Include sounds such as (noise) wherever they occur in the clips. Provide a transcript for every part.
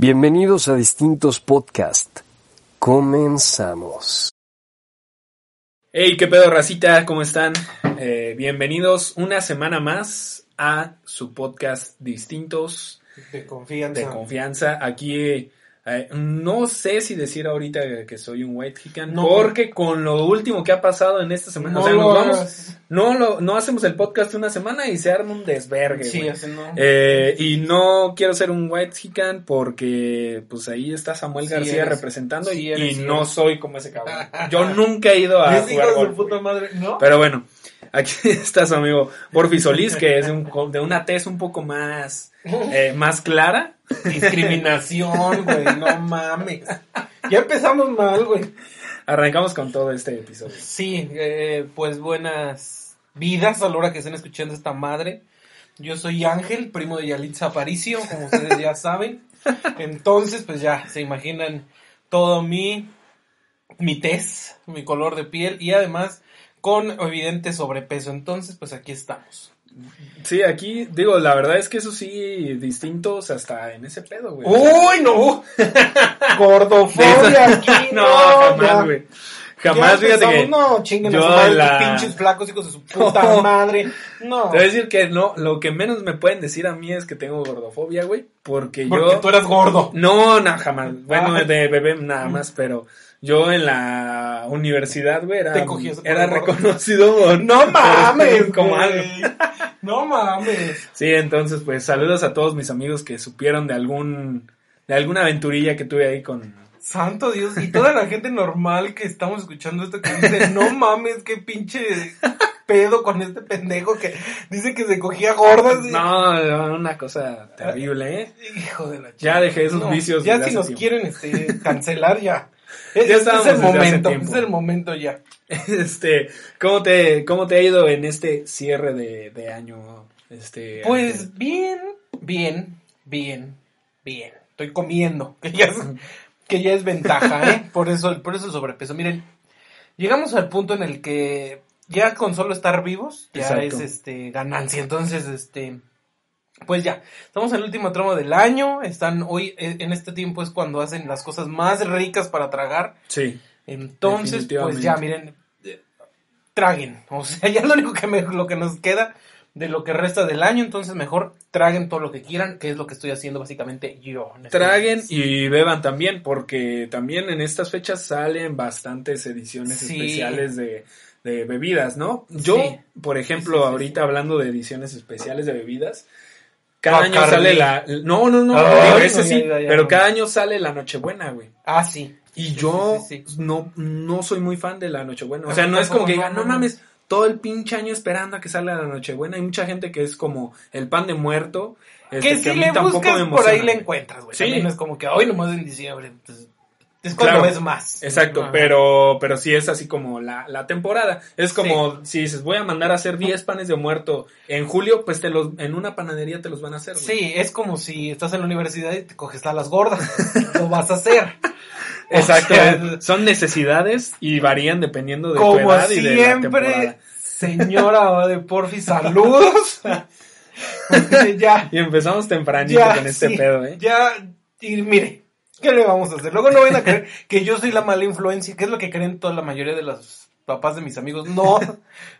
Bienvenidos a distintos podcasts. Comenzamos. Hey, qué pedo, racita, ¿cómo están? Eh, bienvenidos una semana más a su podcast Distintos De confianza. de Confianza. Aquí eh, no sé si decir ahorita que soy un white hican, No. porque con lo último que ha pasado en esta semana, No o sea, lo nos vamos, no, lo, no hacemos el podcast una semana y se arma un desvergue. Sí, no. Eh, y no quiero ser un white hican porque pues ahí está Samuel Sí García eres. representando Sí y, eres, y no soy como ese cabrón. Yo nunca he ido a (laughs) jugar golf, puta madre, ¿no? Pero bueno, aquí (laughs) está su amigo Porfi Solís, que es de, un- de una tez un poco más, eh, más clara. Discriminación, güey, no mames. Ya empezamos mal, güey. Arrancamos con todo este episodio. Sí, eh, pues buenas vidas a la hora que estén escuchando esta madre. Yo soy Ángel, primo de Yalitza Aparicio, como ustedes ya saben. Entonces, pues ya se imaginan todo mi, mi tez, mi color de piel y además con evidente sobrepeso. Entonces, pues aquí estamos. Sí, aquí, digo, la verdad es que eso sí, distintos hasta en ese pedo, güey. ¡Uy, no! Gordofobia aquí, (laughs) no, no, jamás, güey. Jamás, fíjate que... No, chinguen a yo su madre, la- pinches flacos, hijos de su puta (laughs) No. madre. No. Te voy a decir que no, lo que menos me pueden decir a mí es que tengo gordofobia, güey, porque, Porque yo... tú eras gordo. No, no, jamás. Bueno, de bebé nada más, pero yo en la universidad, güey, era, reconocido (laughs) por- No mames, como algo. (laughs) No mames. Sí, entonces, pues saludos a todos mis amigos que supieron de algún, de alguna aventurilla que tuve ahí con... Santo Dios, y toda la gente normal que estamos escuchando esto que dice, no mames, qué pinche pedo con este pendejo que dice que se cogía gordas. y- No, una cosa terrible, ¿eh? Hijo de la Ya dejé esos No, vicios. Ya si nos tiempo. quieren este, cancelar ya. Es, Ya es estábamos el momento, es el momento ya. (laughs) Este, ¿cómo te, cómo te ha ido en este cierre de, de año? Este, Pues bien, bien, bien, bien. Estoy comiendo, (laughs) que ya es, que ya es ventaja, ¿eh? (laughs) Por eso, por eso el sobrepeso. Miren, llegamos al punto en el que ya con solo estar vivos ya Exacto. es este ganancia. Entonces, este, pues ya, estamos en el último tramo del año. Están hoy eh, en este tiempo es cuando hacen las cosas más ricas para tragar. Sí. Entonces, pues ya, miren, eh, traguen. (laughs) O sea, ya lo único que me, lo que nos queda de lo que resta del año, entonces mejor traguen todo lo que quieran, que es lo que estoy haciendo básicamente yo. estos Traguen y beban también, porque también en estas fechas salen bastantes ediciones Sí. especiales de, de bebidas, ¿no? Yo, Sí. por ejemplo, sí, ahorita hablando de ediciones especiales de bebidas, cada Bacardi. año sale la... No, no, no, Ay, digo, ese no, sí, ya, ya, ya. pero cada año sale la Nochebuena, güey. Ah, sí. Y Sí, yo sí, sí, sí. No, no soy muy fan de la Nochebuena. O sea, no es como que no, digan, no mames, todo el pinche año esperando a que salga la Nochebuena. Hay mucha gente que es como el pan de muerto. este, que a si mí le tampoco buscas por ahí le encuentras, güey. Sí. También es como que hoy nomás en diciembre. Es cuando Claro. ves más. Exacto, Ajá. pero, pero sí es así como la, la temporada. Es como si dices, voy a mandar a hacer 10 panes de muerto en julio, pues te los, en una panadería te los van a hacer. güey. Sí, es como si estás en la universidad y te coges a las gordas. (laughs) lo vas a hacer. (laughs) O Exacto, sea, son necesidades y varían dependiendo de tu Como edad y de la siempre, temporada. señora de Porfi, saludos. (laughs) Ya, Y empezamos tempranito ya, con este sí, pedo, ¿eh? Ya, y mire, (laughs) ¿qué le vamos a hacer? Luego no vayan a creer que yo soy la mala influencia, que es lo que creen toda la mayoría de los papás de mis amigos. No,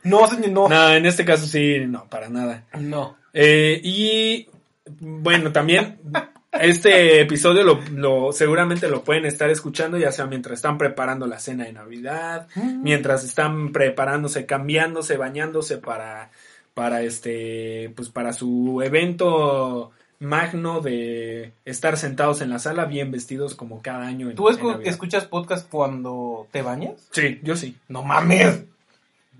no, señor, no. No, en este caso sí, no, para nada. No. Eh, y bueno, también este episodio lo, lo- seguramente lo pueden estar escuchando ya sea mientras están preparando la cena de Navidad, mientras están preparándose, cambiándose, bañándose para para este pues para su evento magno de estar sentados en la sala bien vestidos como cada año. en- ¿Tú escu- escuchas podcast cuando te bañas? Sí, yo sí. No mames.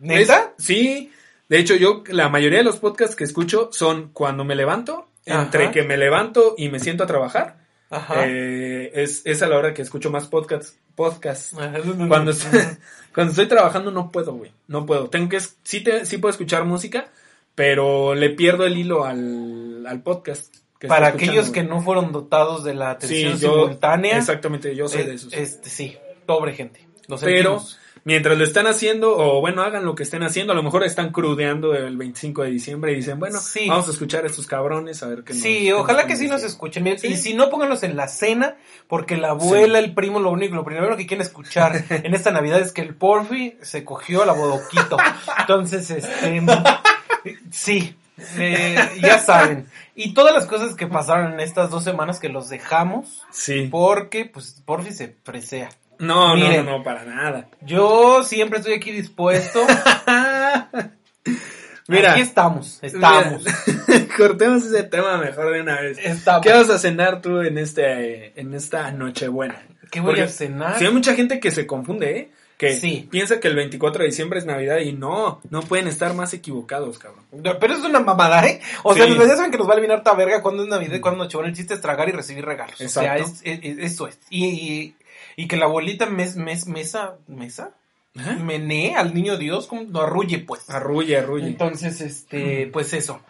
¿Neta? Es- sí. De hecho, yo la mayoría de los podcasts que escucho son cuando me levanto, entre que me levanto y me siento a trabajar. Ajá. eh, es, es a la hora que escucho más podcasts. Podcasts. Ajá. Cuando (laughs) estoy, cuando estoy trabajando no puedo, güey. No puedo. Tengo que, sí, te, sí puedo escuchar música, pero le pierdo el hilo al, al podcast. Que Para aquellos que no fueron dotados de la atención Sí, yo- simultánea. Exactamente, yo soy de esos. Este, sí, pobre gente. Lo Pero, sentimos. mientras lo están haciendo, o bueno, hagan lo que estén haciendo, a lo mejor están crudeando el 25 de diciembre y dicen, bueno, Sí. vamos a escuchar a estos cabrones, a ver qué nos- Sí, qué ojalá nos que sí nos a escuchen. Sí. Y si no, pónganlos en la cena, porque la abuela, el primo, lo único, lo primero que quieren escuchar (laughs) en esta Navidad es que el Porfi se cogió la bodoquito. (laughs) Entonces, este, (laughs) sí, eh, (laughs) ya saben. Y todas las cosas que pasaron en estas dos semanas que los dejamos, Sí. porque, pues, Porfi se presea. No, no, Miren. no, no, para nada. Yo siempre estoy aquí dispuesto. (laughs) Mira. Aquí estamos, estamos. Mira, (laughs) Cortemos ese tema mejor de una vez. Estamos. ¿Qué vas a cenar tú en este en esta Nochebuena? ¿Qué voy Porque a cenar? Sí, hay mucha gente que se confunde, ¿eh? Que Sí. piensa que el 24 de diciembre es Navidad y no, no pueden estar más equivocados, cabrón. No, Pero es una mamada, ¿eh? O sea, Sí. ya saben que nos va a eliminar harta verga cuando es Navidad y cuando Nochebuena. El chiste es tragar y recibir regalos. O sea, Exacto. es, es- es- eso es. Y, y, y que la abuelita mes, mes, mesa, mesa, menee al niño Dios, como lo arrulle, pues. Arrulle, arrulle. Entonces, este, pues eso.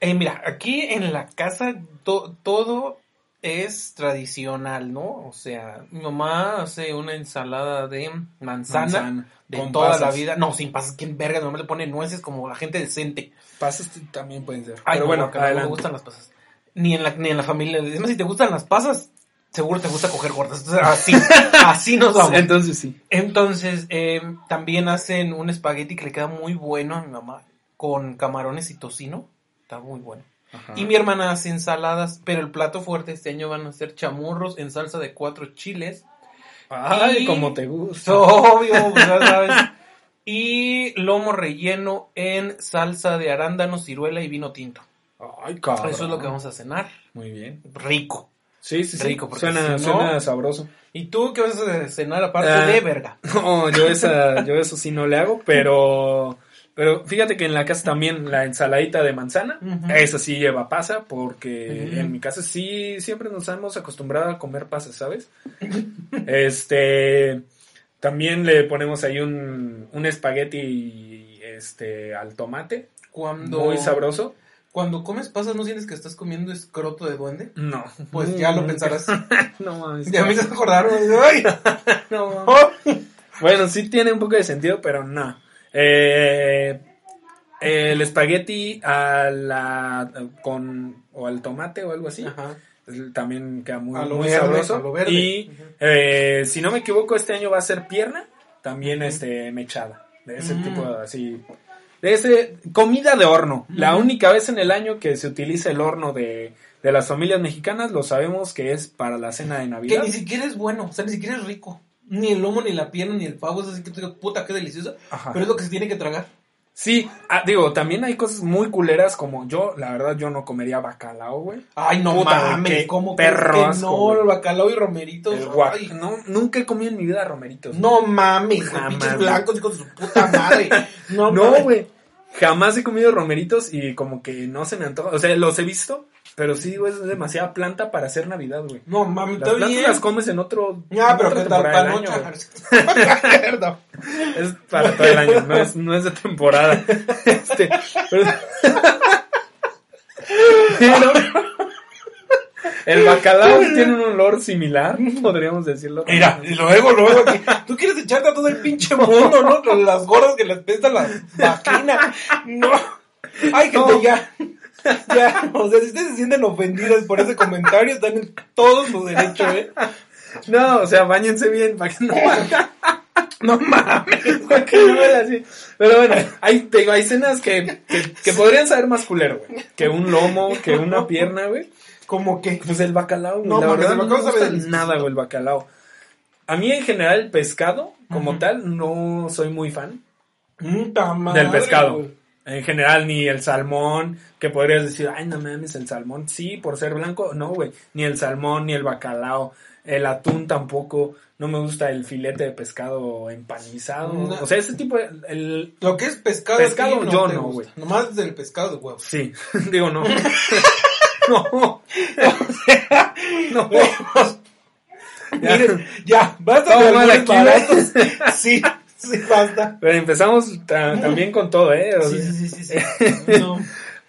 Eh, mira, aquí en la casa to- todo es tradicional, ¿no? O sea, mi mamá hace una ensalada de manzana, Manzana, de con toda la vida. No, sin pasas, ¿quién verga? Mi mamá le pone nueces como la gente decente. Pasas también pueden ser. Ay, Pero no, bueno, guácala, no me gustan las pasas. Ni en la, ni en la familia. Además, si te gustan las pasas, seguro te gusta coger gordas. Entonces, así, (laughs) así nos vamos. Entonces sí. Entonces, eh, también hacen un espagueti que le queda muy bueno a mi mamá, con camarones y tocino. Está muy bueno. Ajá. Y mi hermana hace ensaladas, pero el plato fuerte este año van a ser chamurros en salsa de cuatro chiles. Ay, y- como te gusta. Obvio, pues, ya sabes. (laughs) Y lomo relleno en salsa de arándano, ciruela y vino tinto. Ay, cabrón. Eso es lo que vamos a cenar. Muy bien. Rico. Sí, sí, sí. Rico, suena, si no- suena sabroso. ¿Y tú qué vas a cenar aparte Ah. de verga? No, yo esa, yo eso sí no le hago, pero, pero fíjate que en la casa también la ensaladita de manzana, Ujú. esa sí lleva pasa, porque en mi casa sí siempre nos hemos acostumbrado a comer pasas, ¿sabes? (laughs) Este, también le ponemos ahí un, un espagueti, este, al tomate, Cuando, muy sabroso. cuando comes pasas, ¿no sientes que estás comiendo escroto de duende? No. Pues ya lo (laughs) pensarás. (laughs) No mames. Ya me hizo acordar. No mames. Bueno, sí tiene un poco de sentido, pero no. Eh, el espagueti a la, con o al tomate o algo así Ajá. también queda muy, A lo muy verde, sabroso. a lo verde. Y eh, si no me equivoco, este año va a ser pierna, también este mechada, de ese Mm. tipo así. De ese comida de horno. La única vez en el año que se utiliza el horno de, de las familias mexicanas, lo sabemos que es para la cena de Que Navidad. ni siquiera es bueno, o sea, ni siquiera es rico. Ni el lomo, ni la pierna, ni el pavo, es así que puta, qué delicioso. Ajá. Pero es lo que se tiene que tragar. Sí, ah, digo, también hay cosas muy culeras como yo, la verdad, yo no comería bacalao, güey. Ay, no Puta, mames, qué ¿cómo perro crees que asco, no? El bacalao y romeritos. El guac- ay. No, nunca he comido en mi vida romeritos. No mames, pinches blancos, hijos de su puta madre. (laughs) No, No, güey. Jamás he comido romeritos y como que no se me antoja. O sea, los he visto, pero sí, güey, es demasiada planta para hacer Navidad, güey. No mames, Las plantas bien. las comes en otro. Ya, en pero otra que temporada del año, güey. (laughs) Es para todo el año, no es, no es de temporada. (laughs) Este, pero, (laughs) el bacalao tiene un olor similar, podríamos decirlo. Mira, y luego, luego, aquí, tú quieres echarte a todo el pinche mundo, ¿no? Con las gordas que les pesta la vagina. No. Ay, gente, No. ya. (laughs) Ya, o sea, si ustedes se sienten ofendidas por ese comentario, están en todo su derecho, ¿eh? No, o sea, bañense bien para que no, (laughs) No mames. para que no así. Pero bueno, hay, te digo, hay cenas que, que, que podrían saber más culero, güey. Que un lomo, que una pierna, güey. Como que. Pues el bacalao, güey. No, la verdad el no bacalao me sabe gusta nada, güey, el bacalao. A mí en general pescado, como tal, no soy muy fan madre, del pescado. En general, ni el salmón, que podrías decir, ay, no mames, el salmón. Sí, por ser blanco, no, güey. Ni el salmón, ni el bacalao. El atún tampoco. No me gusta el filete de pescado empanizado. No. O sea, ese tipo de... El, Lo que es pescado, Pescado, yo no, güey. Nomás del pescado huevo. sí, (laughs) digo, no. (laughs) (laughs) no. no. Ya. Miren, ya, basta de güey. baratos. Sí, (laughs) sí, basta. Pero empezamos ta- también con todo, ¿eh? O Sí, sea, sí, sí, sí. (laughs) No.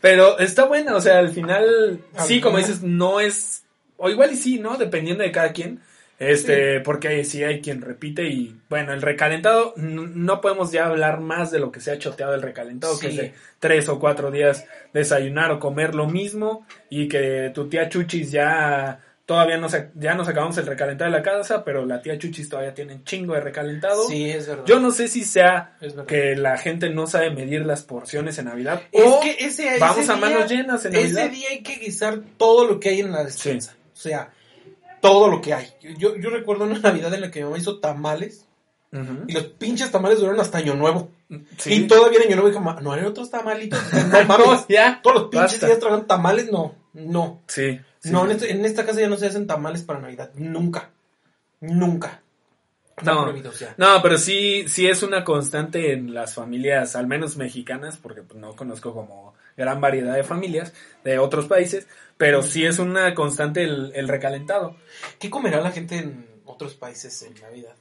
Pero está buena, o sea, al final, Al sí, como dices, no es, o igual y sí, ¿no? Dependiendo de cada quien. Este, porque sí hay quien repite y bueno, el recalentado, no podemos ya hablar más de lo que se ha choteado el recalentado, que es de tres o cuatro días desayunar o comer lo mismo y que tu tía Chuchis ya todavía no se, ya nos acabamos el recalentado de la casa, pero la tía Chuchis todavía tiene un chingo de recalentado. Sí, es verdad. Yo no sé si sea que la gente no sabe medir las porciones en Navidad Es o que ese, ese vamos a día- manos llenas en Navidad. Ese día hay que guisar todo lo que hay en la despensa. O sea, todo lo que hay. Yo, yo recuerdo una Navidad en la que mi mamá hizo tamales y los pinches tamales duraron hasta Año Nuevo. Sí. Y todavía en Año Nuevo dijo, "Ma, no hay otros tamalitos. (laughs) No mames. Ya, Todos los pinches basta. días tragan tamales, no. No. Sí. Sí. No, en, este- en esta casa ya no se hacen tamales para Navidad. Nunca. Nunca. No. No, pero sí, sí es una constante en las familias, al menos mexicanas, porque pues, no conozco como gran variedad de familias de otros países, pero sí es una constante el, el recalentado. ¿Qué comerá la gente en otros países en Navidad?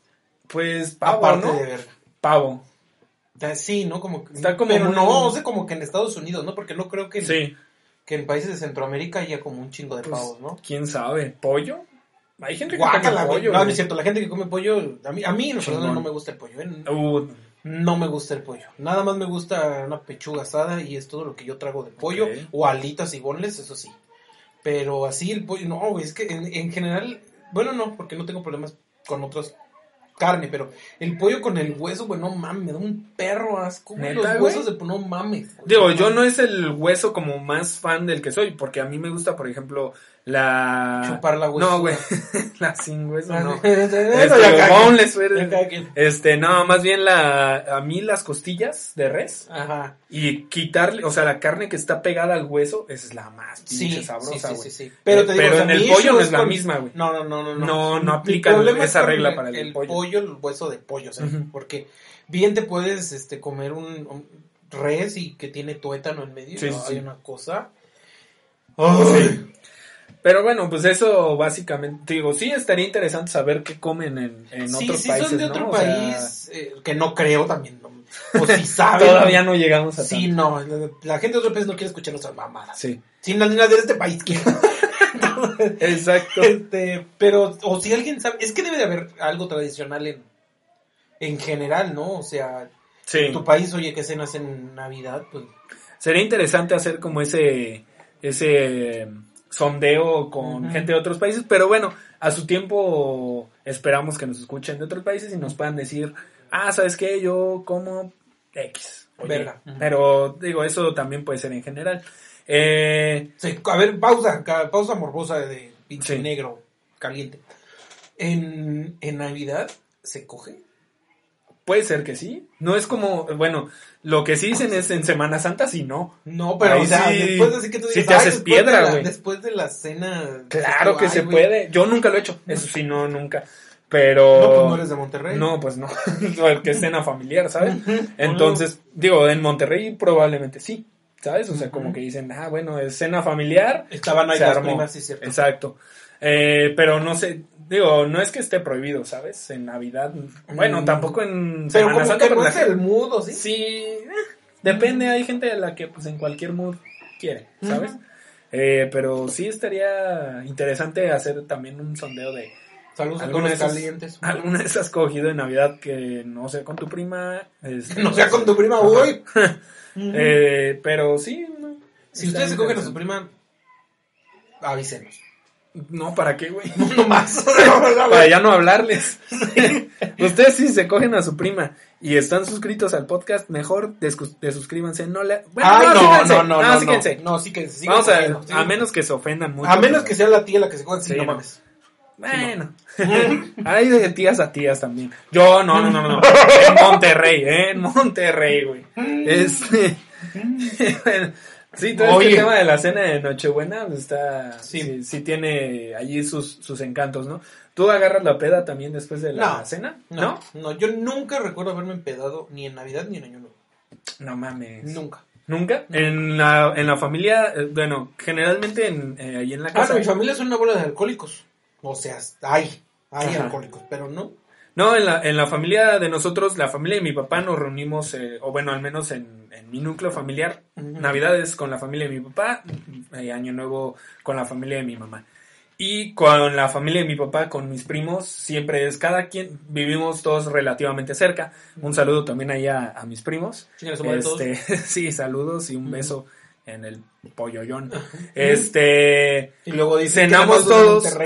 Pues pavo, Aparte ¿no? de verga. Pavo. Sí, ¿no? Como Está como pero muy- no, o sea, como que en Estados Unidos, ¿no? Porque no creo que en, Sí. Que en países de Centroamérica haya como un chingo de Pues, pavos, ¿no? ¿Quién sabe? ¿Pollo? Hay gente que Guácala, come pollo. No, no es cierto. La gente que come pollo, a mí, a mí en personal no me gusta el pollo, ¿eh? Uh, No me gusta el pollo. Nada más me gusta una pechuga asada y es todo lo que yo trago de pollo. O alitas y bonles, eso sí. Pero así el pollo, no, es que en, en general, bueno, no, porque no tengo problemas con otras carne, pero el pollo con el hueso, güey, no mames, me da un perro asco. güey, ¿Neta, Los huesos de no mames. güey, Digo, yo no es el hueso como más fan del que soy, porque a mí me gusta, por ejemplo, la... Chupar la hueso. No, güey, (laughs) la sin hueso, no. (laughs) Eso Este. Este, no, más bien la, a mí las costillas de res Ajá. y quitarle, o sea, la carne que está pegada al hueso, esa es la más pinche sí, sabrosa, güey. sí, sí. Pero, te digo, Pero o sea, en el pollo no es la con- misma, güey. No, no, no, no. No, no problema es esa regla el- para el el pollo. pollo, el hueso de pollo, o sea, porque bien te puedes este comer un, un res y que tiene tuétano en medio, ¿no? hay una cosa. Sí. Pero bueno, pues eso básicamente, digo, sí estaría interesante saber qué comen en, en Sí, otros países, son de ¿no? otro O sea, país, eh, que no creo también, ¿no? o si (laughs) saben. todavía no llegamos a Sí, tanto. no, la gente de otro país no quiere escuchar nuestras mamadas. Sí, Sí, nadie nadie de este país quiere. (laughs) exacto. Este, pero, o si alguien sabe, es que debe de haber algo tradicional en, en general, ¿no? O sea, Sí. en tu país, oye, que cenas en Navidad, pues. Sería interesante hacer como ese, ese sondeo con gente de otros países, pero bueno, a su tiempo esperamos que nos escuchen de otros países y nos puedan decir, ah, ¿sabes qué? Yo como X. Verga. Pero digo, eso también puede ser en general. Eh, se- a ver, pausa, pausa morbosa de pinche Sí. negro caliente. En, en Navidad se coge. Puede ser que sí. No es como, bueno, lo que sí dicen es en Semana Santa, sí, no. No, pero Ahí o sea, sí- después de así que tú sí digas, te "Ay, haces después piedra, güey". Después de la cena. Claro que se puede. Yo nunca lo he hecho. Eso sí, no, nunca. Pero... No, pues no eres de Monterrey. No, pues no. (laughs) Porque es cena familiar, ¿sabes? (laughs) Entonces, digo, en Monterrey probablemente sí, ¿sabes? O sea, como que dicen, ah, bueno, es cena familiar. Estaban ahí las armó. primas, sí, cierto. Exacto. Eh, pero no sé, digo, no es que esté prohibido, ¿sabes? En Navidad. Bueno, Mm. tampoco en Pero Semana como Santa. que pero no es el mudo, ¿sí? Sí, eh, depende, hay gente a la que pues en cualquier mood quiere, ¿sabes? Eh, pero sí estaría interesante hacer también un sondeo de Saludos a todos alguna de esas, calientes. alguna vez has cogido en Navidad que no sea con tu prima. este, (laughs) No sea con tu prima, uy. (laughs) Eh, pero sí, no, si ustedes se cogen a su prima, avísenos. No, ¿para qué, güey? No más. (laughs) Para ya no hablarles. (laughs) Ustedes si se cogen a su prima y están suscritos al podcast, mejor desuscríbanse. No le... Bueno, Ay, no, síganse. no, no, no, síganse. no. No, sí que sí Vamos a, sí, a menos que se ofendan mucho. a menos que sea la tía la que se coge, sí, Sí, no no. mames. Bueno, (laughs) hay de tías a tías también. Yo, no, no, no, no. En Monterrey, ¿eh? En Monterrey, güey. Este. bueno, sí, todo Oye. este tema de la cena de Nochebuena pues, está. Sí. Sí. sí, tiene allí sus, sus encantos, ¿no? ¿Tú agarras la peda también después de la No, cena? No, ¿No? no, yo nunca recuerdo haberme empedado ni en Navidad ni en Año Nuevo. No mames. Nunca. ¿Nunca? En la, en la familia, eh, bueno, generalmente en, eh, ahí en la Ah, casa. no, mi familia es una bola de alcohólicos. O sea, hay, hay Ajá. alcohólicos, pero no. No, en la, en la familia de nosotros, la familia de mi papá, nos reunimos, eh, o bueno, al menos en, en mi núcleo familiar. Navidades con la familia de mi papá, Año Nuevo con la familia de mi mamá. Y con la familia de mi papá, con mis primos, siempre es cada quien, vivimos todos relativamente cerca. Un saludo también ahí a, a mis primos. Este, (laughs) sí, saludos y un beso en el polloyón. Este, Y luego dicen Cenamos todos. (laughs)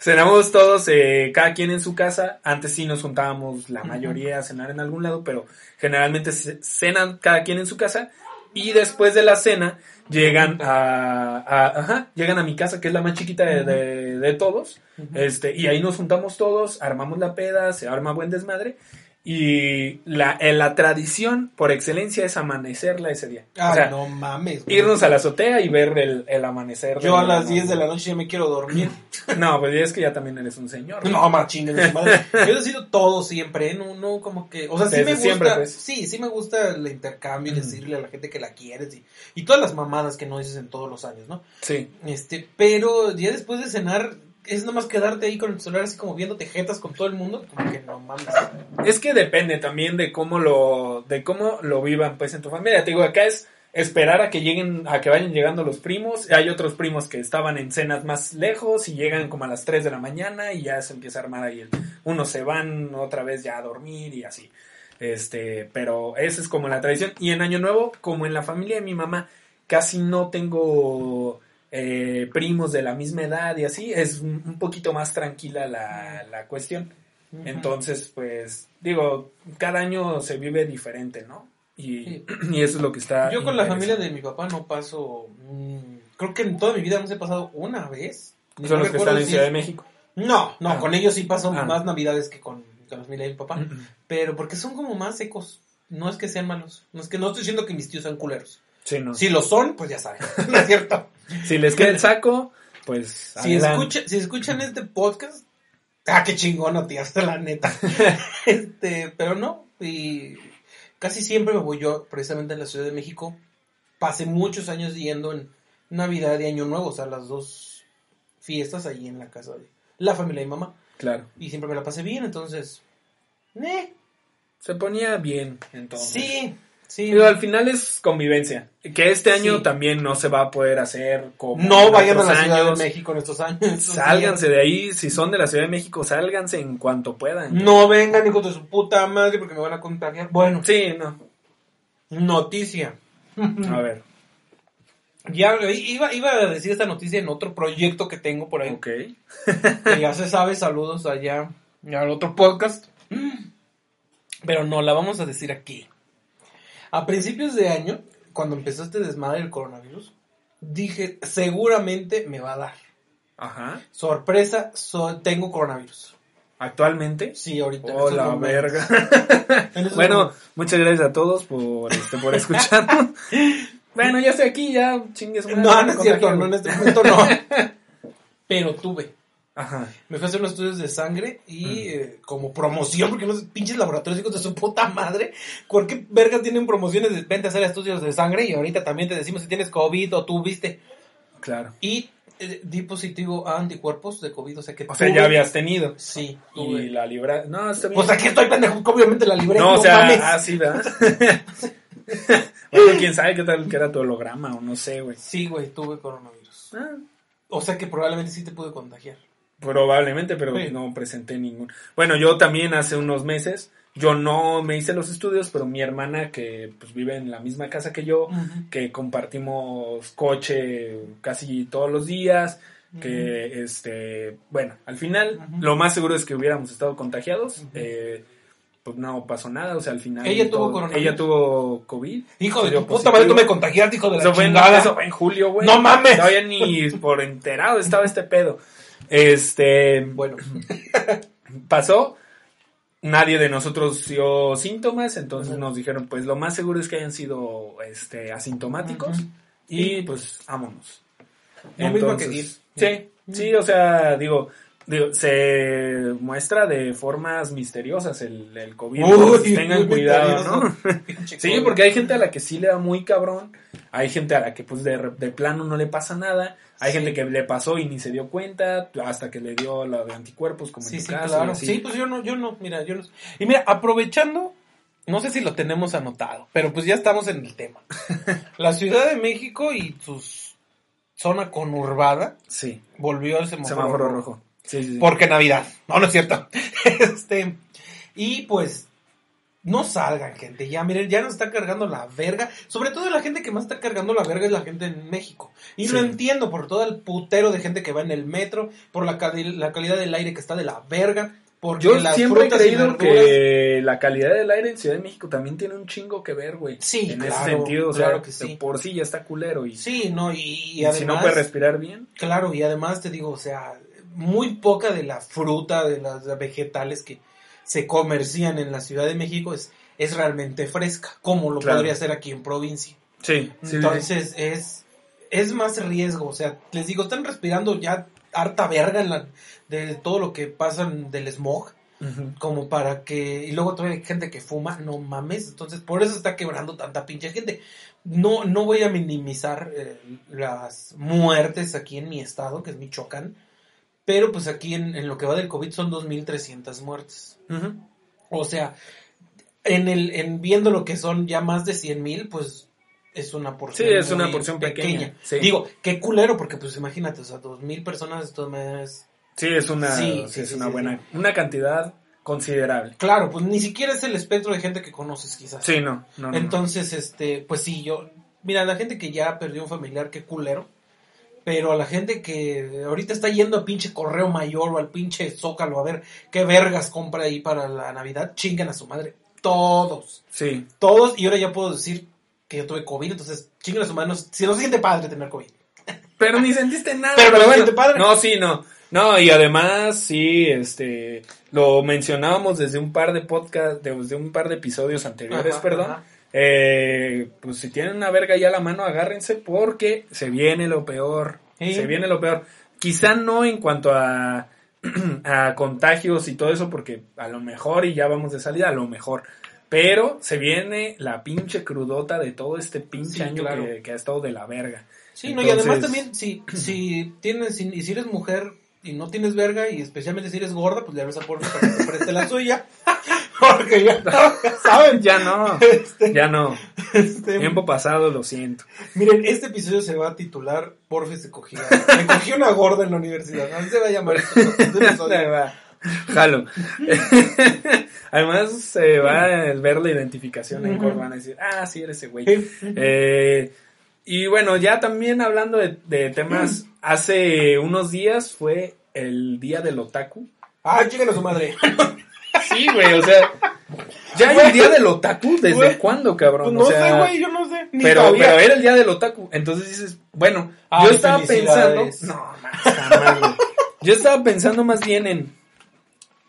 cenamos todos, eh, cada quien en su casa. Antes sí nos juntábamos la mayoría a cenar en algún lado, pero generalmente cenan cada quien en su casa. Y después de la cena llegan a, a- ajá, llegan a mi casa, que es la más chiquita de, de- de todos. Este, y ahí nos juntamos todos, armamos la peda, se arma buen desmadre. Y la, la tradición por excelencia es amanecerla ese día. O sea, no mames. güey. irnos a la azotea y ver el, el amanecer. Yo a las 10 de la noche ya me quiero dormir. (laughs) (laughs) No, pues es que ya también eres un señor. No, de su madre. Yo he sido todo siempre, ¿eh? no, no como que, o sea, sí Desde me gusta, siempre, pues. sí, sí me gusta el intercambio y Mm. decirle a la gente que la quieres y, y todas las mamadas que no dices en todos los años, ¿no? Sí. Este, pero ya después de cenar es nomás quedarte ahí con el celular así como viendo tejetas con todo el mundo, como que no mames. Es que depende también de cómo lo, de cómo lo vivan pues en tu familia. Te digo, acá es esperar a que lleguen, a que vayan llegando los primos. Hay otros primos que estaban en cenas más lejos y llegan como a las 3 de la mañana y ya se empieza a armar ahí unos se van otra vez ya a dormir y así. Este, pero esa es como la tradición. Y en Año Nuevo, como en la familia de mi mamá, casi no tengo eh, primos de la misma edad y así, es un poquito más tranquila la, la cuestión. Entonces, pues, digo, cada año se vive diferente, ¿no? Y, Sí. (clears throat) y eso es lo que está. Yo con la familia de mi papá no paso, mm, creo que en toda mi vida no se he pasado una vez. Ni Son los que están en Ciudad de México. No, no, Ah. con ellos sí paso Ah. más navidades que con, con la familia de mi papá. Mm, Pero porque son como más secos. No es que sean malos. No es que no estoy diciendo que mis tíos sean culeros. Sí, no. Si lo son, pues ya saben. (laughs) no es cierto. Si les queda el saco, pues. Si, escucha, si escuchan este podcast, ah, qué chingón, tío, (laughs) la neta. (laughs) este, pero no. Y casi siempre me voy yo, precisamente en la Ciudad de México. Pasé muchos años yendo en Navidad y Año Nuevo, o sea, las dos fiestas ahí en la casa de la familia de mi mamá. Claro. Y siempre me la pasé bien, entonces. Eh, Se ponía bien, entonces. sí, sí. Digo, al final es convivencia. Que este año Sí. también no se va a poder hacer como. No vayan a la Ciudad de México en estos años. Sálganse de ahí. Si son de la Ciudad de México, sálganse en cuanto puedan. No vengan, hijos de su puta madre, porque me van a contagiar. Bueno, Sí, no. noticia. A ver. Ya iba, iba a decir esta noticia en otro proyecto que tengo por ahí. Ok. Que ya se sabe, saludos allá al otro podcast. Pero no, la vamos a decir aquí. A principios de año, cuando empezó este desmadre del coronavirus, dije, seguramente me va a dar. Ajá. Sorpresa, so- tengo coronavirus. Actualmente. Sí, ahorita. Oh, la verga. (laughs) (laughs) Bueno, momentos. muchas gracias a todos por, este, por escucharnos. (laughs) bueno, ya estoy aquí, ya chingues. No, no es cierto, no, en este momento no. Pero tuve. Ajá. Me fui a hacer unos estudios de sangre y Mm. eh, como promoción, porque los pinches laboratorios hijos de su puta madre, ¿por qué vergas tienen promociones de vente a hacer estudios de sangre? Y ahorita también te decimos si tienes COVID o tú viste. Claro. Y eh, di positivo a anticuerpos de COVID, o sea que O sea, tuve- ya habías tenido. Sí, Y tuve. la libra. No, está bien. Pues aquí estoy pendejo, obviamente la libré. no, o sea, mames. ah, sí, ¿verdad? (laughs) bueno, quién sabe qué tal que era tu holograma o no sé, güey. Sí, güey, tuve coronavirus. Ah, O sea que probablemente sí te pude contagiar. Probablemente, pero Sí. no presenté ningún. Bueno, yo también hace unos meses, yo no me hice los estudios, pero mi hermana que pues vive en la misma casa que yo, que compartimos coche casi todos los días, que este, bueno, al final lo más seguro es que hubiéramos estado contagiados, eh, pues no pasó nada, o sea, al final ¿Ella tuvo coronavirus? ella tuvo COVID. Hijo de tu puta madre, tú me contagiaste, hijo de la Eso fue, en, chingada. eso fue en julio, güey. ¡No mames! Todavía ni por enterado estaba este pedo. Este, Bueno, (laughs) pasó, nadie de nosotros dio síntomas, entonces nos dijeron, pues lo más seguro es que hayan sido este asintomáticos y pues vámonos. Lo mismo que. Sí, sí, o sea, digo, digo, se muestra de formas misteriosas el, el COVID. Uy, tengan cuidado, ¿no? (laughs) Sí, porque hay gente a la que sí le da muy cabrón, hay gente a la que pues de, de plano no le pasa nada, hay Sí. gente que le pasó y ni se dio cuenta hasta que le dio la de anticuerpos como Sí, en tu sí, caso. claro. Sí, pues yo no, yo no, mira, yo no. Y mira, aprovechando, no sé si lo tenemos anotado, pero pues ya estamos en el tema. (laughs) La Ciudad de México y sus zona conurbada Sí. volvió el semáforo, Semáforo rojo. rojo. Sí, sí, sí. Porque Navidad. No, no es cierto. (laughs) este, y pues, no salgan, gente. Ya, miren, ya nos está cargando la verga. Sobre todo la gente que más está cargando la verga es la gente en México. Y Sí. lo entiendo por todo el putero de gente que va en el metro, por la, cali- la calidad del aire que está de la verga. Porque Yo las siempre he creído que la calidad del aire en Ciudad de México también tiene un chingo que ver, güey. Sí, En claro, ese sentido, o sea, claro que sí. por sí ya está culero y, Sí, no, y, y y además... si no puedes respirar bien. Claro, y además te digo, o sea, muy poca de la fruta, de las vegetales que se comercian en la Ciudad de México es, es realmente fresca, como lo Claro. podría ser aquí en provincia. Sí, sí, sí. Entonces es, es más riesgo, o sea, les digo, están respirando ya harta verga en la, de todo lo que pasan del smog, como para que, y luego todavía hay gente que fuma, no mames, entonces por eso está quebrando tanta pinche gente. No, no voy a minimizar eh, las muertes aquí en mi estado, que es Michoacán, pero pues aquí en, en lo que va del COVID son 2.300 muertes. Ujú. O sea, en el, en viendo lo que son ya más de 100.000, pues es una porción. Sí, es una porción pequeña, sí. Digo, qué culero, porque pues imagínate, o sea, 2.000 personas, esto me es... Sí, es una, Sí, es una buena, una cantidad considerable. Claro, pues ni siquiera es el espectro de gente que conoces, quizás. Sí, no, no, no, no. Entonces, este, pues sí, yo, mira, la gente que ya perdió un familiar, qué culero. Pero a la gente que ahorita está yendo a pinche correo mayor o al pinche zócalo a ver qué vergas compra ahí para la Navidad, chingan a su madre. Todos, Sí, todos. Y ahora ya puedo decir que yo tuve COVID, entonces chingan a su madre. No- Si no se siente padre tener COVID. pero ni sentiste nada. Pero no siente padre. No, sí, no. No, y además, sí, este, lo mencionábamos desde un par de podcast, desde un par de episodios anteriores, Ajá, perdón. ajá. Eh, pues si tienen una verga ya a la mano, agárrense porque se viene lo peor. Sí. Se viene lo peor. Quizá no en cuanto a, (clears throat) a contagios y todo eso, porque a lo mejor y ya vamos de salida, a lo mejor. Pero se viene la pinche crudota de todo este pinche Sí, año claro. que, que ha estado de la verga. Sí, no, y además también, si, (clears throat) si tienes, si, y si eres mujer y no tienes verga, y especialmente si eres gorda, pues le abres a para que te preste la suya. (laughs) (laughs) Porque ya, ya saben, Ya no, Este, ya no. este, Tiempo pasado, lo siento. miren, este episodio se va a titular Porfi se cogía. Me cogí una gorda en la universidad. Así se va a llamar este va. Jalo. (laughs) Además, se va a ver la identificación en Core, van a decir, ah, sí, eres ese güey. Eh, y bueno, ya también hablando de, de temas, (clears throat) hace unos días fue el día del otaku. Ah, chiquen a su madre. (laughs) Sí, güey, o sea, ya hay el día del otaku, ¿desde Güey. cuándo, cabrón? Pues no O sea, sé, güey, yo no sé. Ni Pero, sabía. pero era el día del otaku. Entonces dices, bueno, Ay, yo estaba pensando. No, más. Yo estaba pensando más bien en.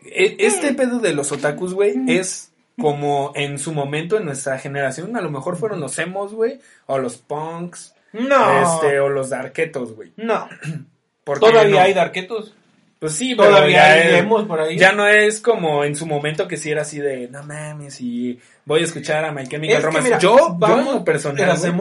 e- Este pedo de los otakus, güey, es como en su momento, en nuestra generación, a lo mejor fueron los emos, güey, o los punks, No. este, o los darketos, güey. No. (clears throat) ¿Por qué Todavía no? hay darquetos. Pues sí, pero Todavía ya, es- por ahí. ya no es como en su momento que sí era así de, no mames, y voy a escuchar a My Chemical Es Romance. mira, yo, yo vamos- lo personal,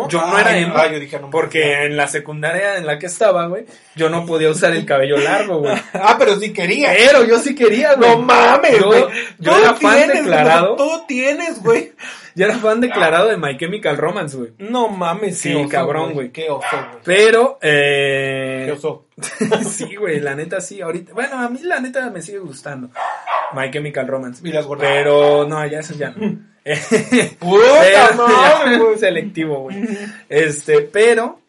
yo no era emo. ay, yo dije, no, Porque en la secundaria en la que estaba, güey, yo no podía usar el cabello largo, güey. (laughs) Ah, pero sí quería. Pero yo sí quería, güey. No mames, Yo, güey. yo era fan tienes, declarado. Todo tienes, güey. (laughs) Yo era fan declarado de My Chemical Romance, güey. No mames, Sí, qué oso, cabrón, güey. Qué oso, güey. Pero, Qué eh. oso. (laughs) sí, güey, la neta sí, ahorita. Bueno, a mí la neta me sigue gustando. My Chemical Romance. Y las. Pero, no, ya eso ya no. Puta madre, (laughs) güey. selectivo, güey. Este, pero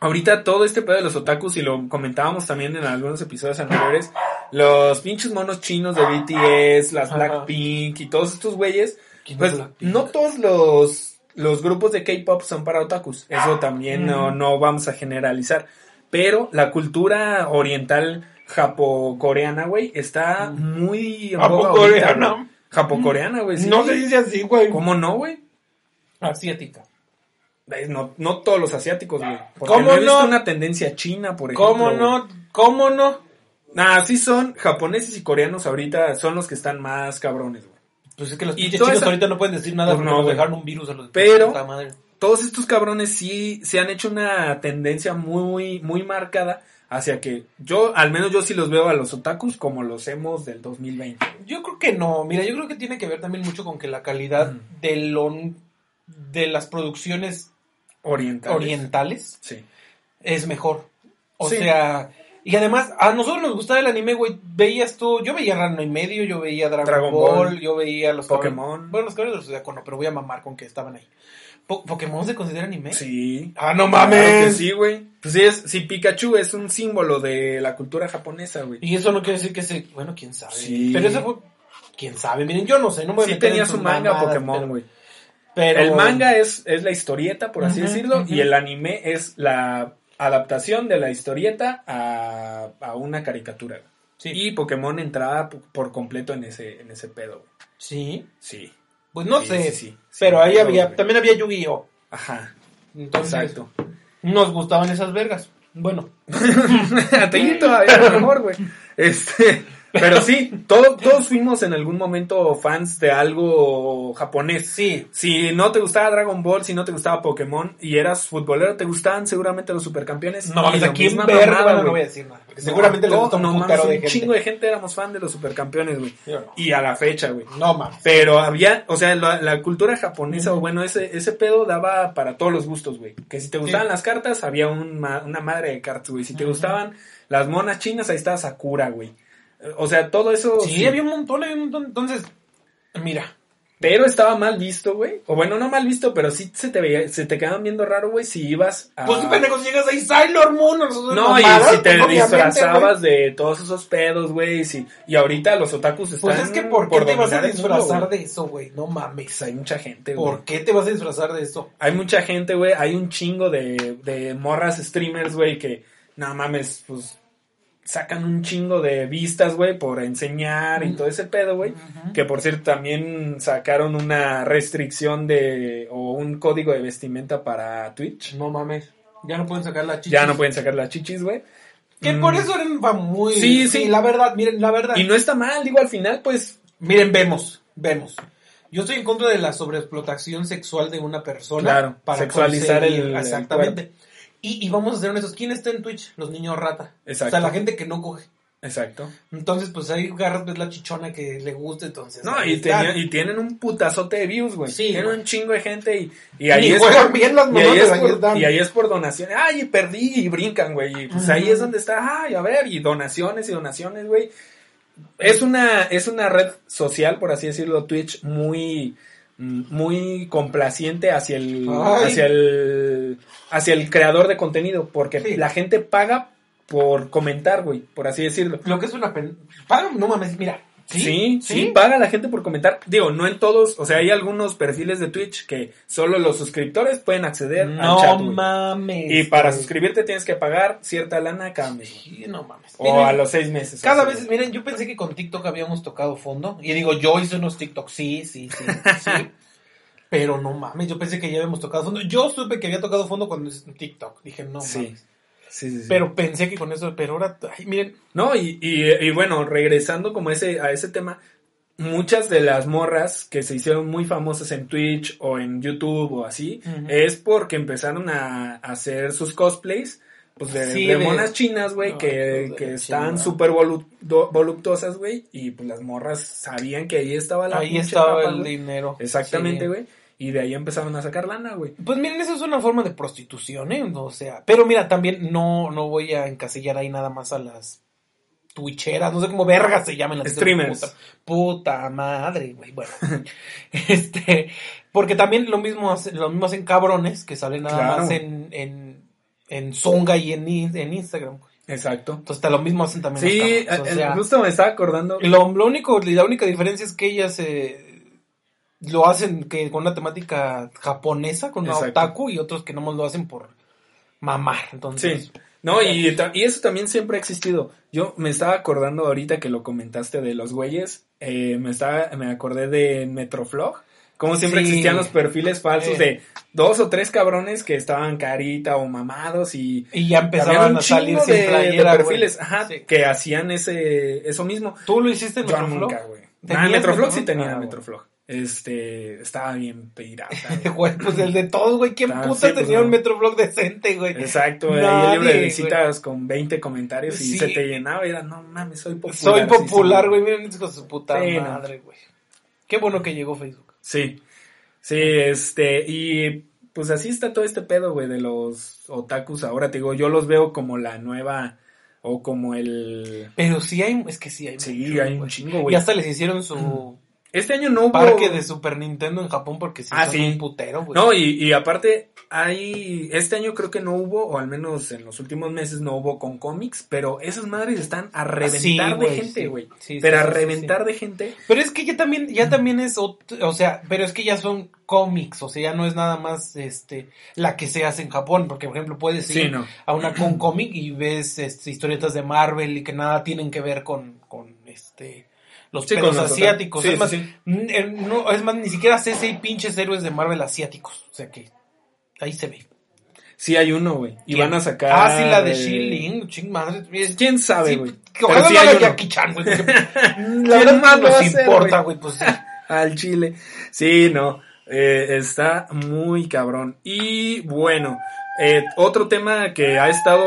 ahorita todo este pedo de los otakus y lo comentábamos también en algunos episodios anteriores, los pinches monos chinos de BTS, las Ajá. Blackpink y todos estos güeyes, ¿Quién pues es no todos los los grupos de K-pop son para otakus. Eso también no Mm. no vamos a generalizar, pero la cultura oriental japo-coreana, güey, está muy en boga ahorita, Japo-coreana. Japo-coreana, güey. sí. No se dice así, güey. ¿Cómo no, güey? Asiática. Eh, No, no todos los asiáticos, güey. Porque ¿Cómo no he visto no? una tendencia china, por ejemplo. ¿Cómo no? ¿Cómo no? Nah, sí son japoneses y coreanos ahorita, son los que están más cabrones, güey. Pues es que los Y chinos esa- ahorita no pueden decir nada Pues porque no, nos dejaron un virus a los Pero- puta madre. Todos estos cabrones sí se han hecho una tendencia muy, muy marcada hacia que yo, al menos yo sí los veo a los otakus como los hemos del 2020. Yo creo que no. Mira, yo creo que tiene que ver también mucho con que la calidad Mm. de lo de las producciones Orientales. orientales Sí. es mejor. O Sí. sea, y además, a nosotros nos gustaba el anime, güey. Veías tú, yo veía Ranma y medio, yo veía Dragon, Dragon Ball, Ball, yo veía los Pokémon. Bueno, los caballeros del Zodiaco no, pero voy a mamar con que estaban ahí. Po- ¿Pokémon se considera anime? Sí. Ah, no Claro que mames. sí, güey. Pues sí, es, sí, Pikachu es un símbolo de la cultura japonesa, güey. Y eso no quiere decir que se, bueno, quién sabe. Sí. Pero eso fue, quién sabe. Miren, yo no sé, no me voy a Sí tenía en su manga mamadas, Pokémon, güey. pero- El manga es, es la historieta, por así decirlo, y el anime es la adaptación de la historieta a, a una caricatura. Sí. Y Pokémon entraba por completo en ese, en ese pedo. güey. Sí. Sí. Pues no Sí, sé. sí, sí. Pero ahí había, güey. también había Yu-Gi-Oh! Ajá. Entonces, Exacto. nos gustaban esas vergas. Bueno, (laughs) A ti todavía mejor, güey. Este, pero sí, todo- todos fuimos en algún momento fans de algo japonés. sí. Si no te gustaba Dragon Ball, si no te gustaba Pokémon y eras futbolero, te gustaban seguramente los supercampeones. No mames, Y aquí en verga, no voy a decir nada. Porque seguramente No, les gusta un no mames, putero de un gente. chingo de gente éramos fan de los supercampeones, güey. No. Y a la fecha, güey. No mames. Pero había, o sea, la, la cultura japonesa, o bueno, ese, ese pedo daba para todos los gustos, güey. Que si te gustaban Sí. las cartas, había un una madre de cartas, güey. Si te gustaban las monas chinas, ahí estaba Sakura, güey. O sea, todo eso. Sí, había un montón, había un montón. Entonces, mira. Pero estaba mal visto, güey. O bueno, no mal visto, pero sí se te veía, se te quedaban viendo raro, güey, si ibas a. Pues pendejo, si llegas ahí, Sailor Moon. nosotros No, y si te pues, disfrazabas de todos esos pedos, güey. Si, y ahorita los otakus güey. están. Pues es que, ¿por qué te vas a mundo, disfrazar de eso, güey? No mames. Pues hay mucha gente, güey. ¿Por qué te vas a disfrazar de eso? Hay mucha gente, güey. Hay un chingo de, de morras streamers, güey, que no mames, pues sacan un chingo de vistas, güey, por enseñar y todo ese pedo, güey. Que por cierto también sacaron una restricción de o un código de vestimenta para Twitch. No mames. Ya no pueden sacar la chicha. Ya no pueden sacar las chichis, güey. Que Mm. por eso eran muy. Sí, sí. La verdad, miren, la verdad. Y no está mal, digo, al final, pues. Miren, vemos, vemos. Yo estoy en contra de la sobreexplotación sexual de una persona. Claro, sexualizar conseguir- el- el Exactamente. Y, y vamos a ser honestos. ¿Quién está en Twitch? Los niños rata. Exacto. O sea, la gente que no coge. Exacto. Entonces, pues ahí agarras ves la chichona que le gusta, entonces. No, y, tenía- y tienen un putazote de views, güey. Sí, tienen un chingo de gente y, y Y ahí es juegan por- bien las y ahí, es por, están. y ahí es por donaciones. Ay, perdí y brincan, güey. Y pues ahí es donde está, ay, a ver, y donaciones y donaciones, güey. Es una, es una red social, por así decirlo, Twitch, muy, muy complaciente hacia el, Ay. hacia el, hacia el creador de contenido, porque Sí. la gente paga por comentar, güey, por así decirlo. Lo que es una pen... Paga, no mames, mira. Sí, sí, paga la gente por comentar. Digo, no en todos, o sea, hay algunos perfiles de Twitch que solo los suscriptores pueden acceder al No chat, mames. Y para güey. suscribirte tienes que pagar cierta lana cada mes. Sí, no mames. O Miren, a los seis meses. Cada vez, miren, yo pensé que con TikTok habíamos tocado fondo. Y digo, yo hice unos TikTok, sí, sí, sí, sí. (laughs) Pero no mames, yo pensé que ya habíamos tocado fondo. Yo supe que había tocado fondo cuando es TikTok. Dije, no Sí. mames. Sí, sí, sí. Pero pensé que con eso, pero ahora, ay, miren, No, y, y, y bueno, regresando como ese, a ese tema, muchas de las morras que se hicieron muy famosas en Twitch o en YouTube o así, es porque empezaron a, a hacer sus cosplays. Pues de, monas chinas, güey, que, que están súper volu- voluptuosas, güey, y pues las morras sabían que ahí estaba la ahí estaba el dinero. Exactamente, güey, y de ahí empezaron a sacar lana, güey. Pues miren, eso es una forma de prostitución, ¿eh? O sea, pero mira, también no, no voy a encasillar ahí nada más a las twitcheras, no sé cómo vergas se llaman las Streamers. Puta, puta madre, güey. Bueno, (laughs) este, porque también lo mismo, hace- lo mismo hacen cabrones que salen nada Claro. más en, en, en Zonga y en, en Instagram. Exacto. Entonces, hasta lo mismo hacen también Sí, los cabrones. o eh, sea, justo me estaba acordando. lo, lo único, la única diferencia es que ellas eh, lo hacen que con una temática japonesa, con una otaku, y otros que no lo hacen por mamar. Entonces, Sí. No, y, eso también siempre ha existido. Yo me estaba acordando ahorita que lo comentaste de los güeyes, eh, me estaba, me acordé de Metroflog, como siempre Sí. existían los perfiles falsos Eh. de dos o tres cabrones que estaban carita o mamados y y ya empezaban un a salir sin de, de playera. perfiles, ajá, Sí. que hacían ese, eso mismo. ¿Tú lo hiciste en Metroflog? nunca, güey. ¿Tenías Ah, Metroflog sí tenía Ah. Metroflog. Este, estaba bien pirata. (laughs) Güey, pues el de todos, güey. ¿Quién Ah, puta sí, pues, tenía no. un Metroflog decente, güey? Exacto, ahí Nadie, el libro de visitas con 20 comentarios y se te llenaba y era, no mames, soy popular. Soy popular, güey. Miren, de su puta Sí, madre, güey. Qué bueno que llegó Facebook. Sí, sí, este, y pues así está todo este pedo, güey, de los otakus. Ahora te digo, yo los veo como la nueva o como el... Pero sí hay, es que sí hay. Sí, mucho, hay un güey. chingo, Y güey. hasta les hicieron su Este año no hubo... parque de Super Nintendo en Japón porque sí Ah, son sí. un putero, güey. No, y, y aparte, hay, este año creo que no hubo, o al menos en los últimos meses no hubo con cómics, pero esas madres están a reventar Sí, de gente, güey. Sí, sí, pero a reventar de gente. Pero es que ya también, ya también es, o sea, pero es que ya son cómics, o sea, ya no es nada más, este, la que se hace en Japón, porque por ejemplo puedes ir no. a una con cómic y ves, este, historietas de Marvel y que nada tienen que ver con, con, este, los Sí, pedos con los asiáticos. Sí, es más, no, es más, ni siquiera sé si hay pinches héroes de Marvel asiáticos, o sea que ahí se ve. Sí hay uno, güey. Y van a sacar... Ah, sí, la de Shilling, ching madre. es- ¿Quién sabe, güey? ojalá no haga. Jackie Chan, güey. porque- (laughs) ¿Quién La verdad más nos importa, güey? güey, pues sí. (laughs) Al chile. Sí, no. eh, está muy cabrón. Y bueno, eh, otro tema que ha estado.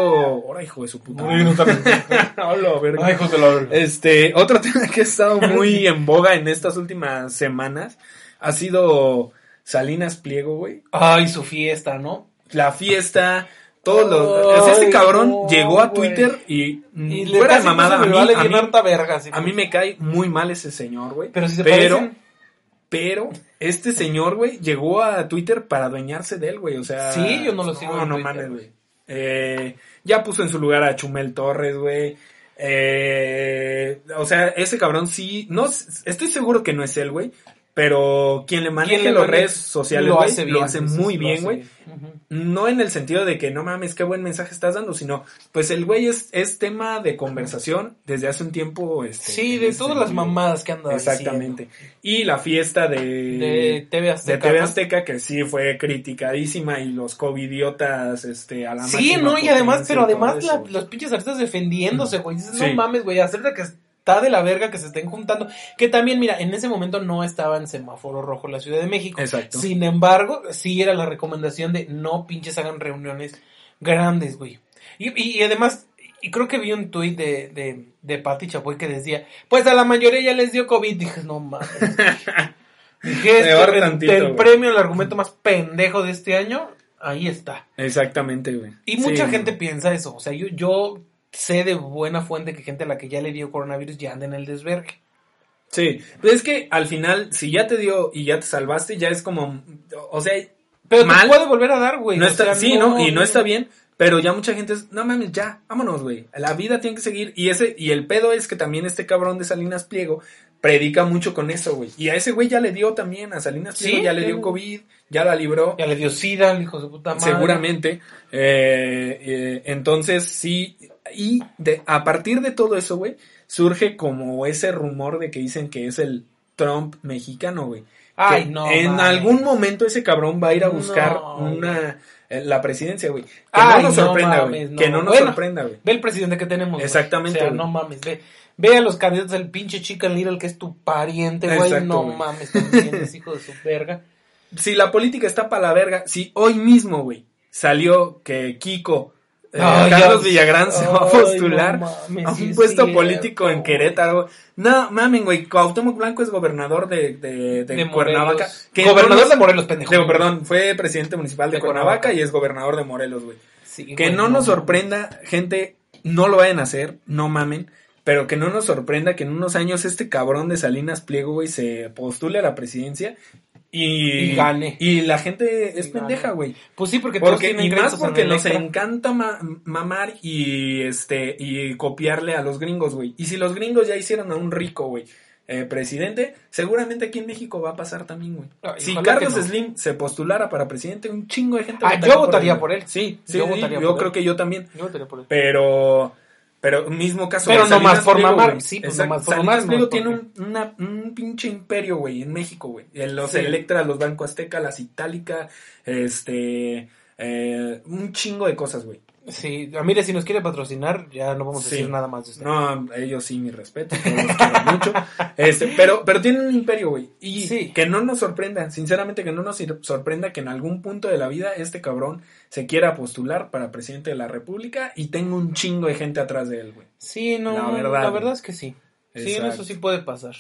Ahora, hijo de su puta. Hola, (laughs) verga. Ay, de la verga. Este, otro (laughs) tema que ha estado muy en boga en estas últimas semanas ha sido Salinas Pliego, güey. Ay, su fiesta, ¿no? La fiesta, todos los. o sea, este cabrón no, llegó a. Twitter y, mm, Y le fuera de mamada, a mí, vale a mí- verga. a mí me cae muy mal ese señor, güey. Pero si se pero, parecen... pero este señor, güey, llegó a Twitter para adueñarse de él, güey. O sea. Sí, yo no lo sigo No, en no Twitter, mames, güey. güey. Eh, ya puso en su lugar a Chumel Torres, güey. Eh, o sea, ese cabrón sí. No, estoy seguro que no es él, güey. Pero quien le maneje ¿Quién le las redes sociales, lo hace bien. muy lo bien, güey. No en el sentido de que no mames, qué buen mensaje estás dando, sino pues el güey es, es tema de conversación desde hace un tiempo. Este, Sí, de todas las mamadas que anda Exactamente. Y la fiesta de. De TV de Azteca. TV ¿no? Azteca, que sí fue criticadísima y los covidiotas este, a la Sí, no, y además, pero además la- los pinches artistas defendiéndose, güey. Sí. no mames, güey, acerca que está de la verga que se estén juntando. Que también, mira, en ese momento no estaba en semáforo rojo la Ciudad de México. Exacto. Sin embargo, sí era la recomendación de no pinches hagan reuniones grandes, güey. Y, y, y además, y creo que vi un tuit de, de, de Pati Chapoy que decía, pues a la mayoría ya les dio COVID. Dije, no mames. (laughs) Dije, tantito, el güey. premio, el argumento más pendejo de este año, ahí está. Exactamente, güey. Y mucha Sí, gente piensa eso. O sea, yo, yo sé de buena fuente que gente a la que ya le dio coronavirus ya anda en el desvergue. Sí, pues es que al final, si ya te dio y ya te salvaste, ya es como, o sea, Pero Mal. te puede volver a dar, güey. no está, sea, sí, ¿no? Y no está bien, pero ya mucha gente es, no mames, ya, vámonos, güey. La vida tiene que seguir. Y ese, y el pedo es que también este cabrón de Salinas Pliego predica mucho con eso, güey. Y a ese güey ya le dio también, a Salinas Pliego Sí, ya le dio COVID, ya la libró. Ya le dio sida hijo de puta madre. Seguramente. Eh, eh, entonces, sí. Y de, a partir de todo eso, güey, surge como ese rumor de que dicen que es el Trump mexicano, güey. Ay, Que no. En algún momento ese cabrón va a ir a buscar No, una eh, la presidencia, güey. Que Ay, no nos no sorprenda, güey. mames, no. Que no nos Bueno, sorprenda, güey. Ve el presidente que tenemos. Exactamente, O sea, no mames. Ve, ve a los candidatos del pinche Chicken Little que es tu pariente, güey. No güey. mames, también es hijo de su verga. (laughs) Si la política está para la verga, si hoy mismo, güey, salió que Kiko, eh, Carlos ya- Villagrán se va a postular no mames, a un es puesto cierto, político en. Querétaro. No, mamen, güey, Cuauhtémoc Blanco es gobernador de, de, de De Cuernavaca. Que Gobernador no de Morelos, pendejo. Perdón, fue presidente municipal de, Cuernavaca, Cuernavaca. y es gobernador de Morelos, güey. Sí, Que güey, no nos sorprenda, gente, no lo vayan a hacer, no mamen, pero que no nos sorprenda que en unos años este cabrón de Salinas Pliego, güey, se postule a la presidencia y, Y gane. Y la gente es Y pendeja, güey. Pues sí, porque todos Porque, tienen y más en porque nos Electra. encanta ma- mamar y este y copiarle a los gringos, güey. Y si los gringos ya hicieron a un rico, güey, eh, presidente, seguramente aquí en México va a pasar también, güey. Si Carlos no. Slim se postulara para presidente, un chingo de gente Ah, yo votaría por él. Sí, sí, Yo sí, votaría yo por creo él. que yo también. Yo votaría por él. Pero, pero mismo caso. Pero güey, nomás por Pliego, sí, pues nomás mamar, Pliego tiene un, una- un pinche imperio, güey, en México, güey. En Los Sí. Electra, los Banco Azteca, las Itálica, este, eh, un chingo de cosas, güey. Sí, mire, si nos quiere patrocinar, ya no vamos a Sí. decir nada más de usted. No, ellos sí, mi respeto, los quiero mucho. (laughs) Este, pero, pero tienen un imperio, güey. Y Sí. que no nos sorprenda, sinceramente que no nos sorprenda que en algún punto de la vida este cabrón se quiera postular para presidente de la República y tenga un chingo de gente atrás de él, güey. Sí, no, La la verdad, es que sí. Sí, eso sí puede pasar.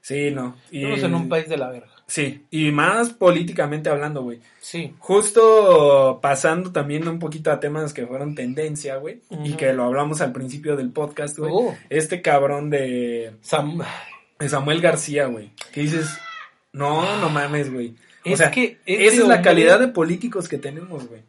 Sí, no. Y, Estamos en un país de la verga. Sí, y más políticamente hablando, güey. Sí. Justo pasando también un poquito a temas que fueron tendencia, güey, y que lo hablamos al principio del podcast, güey. Oh. Este cabrón de, Sam- de Samuel García, güey, que dices, no, no mames, güey. O Es sea, que esa es la calidad de políticos que tenemos, güey.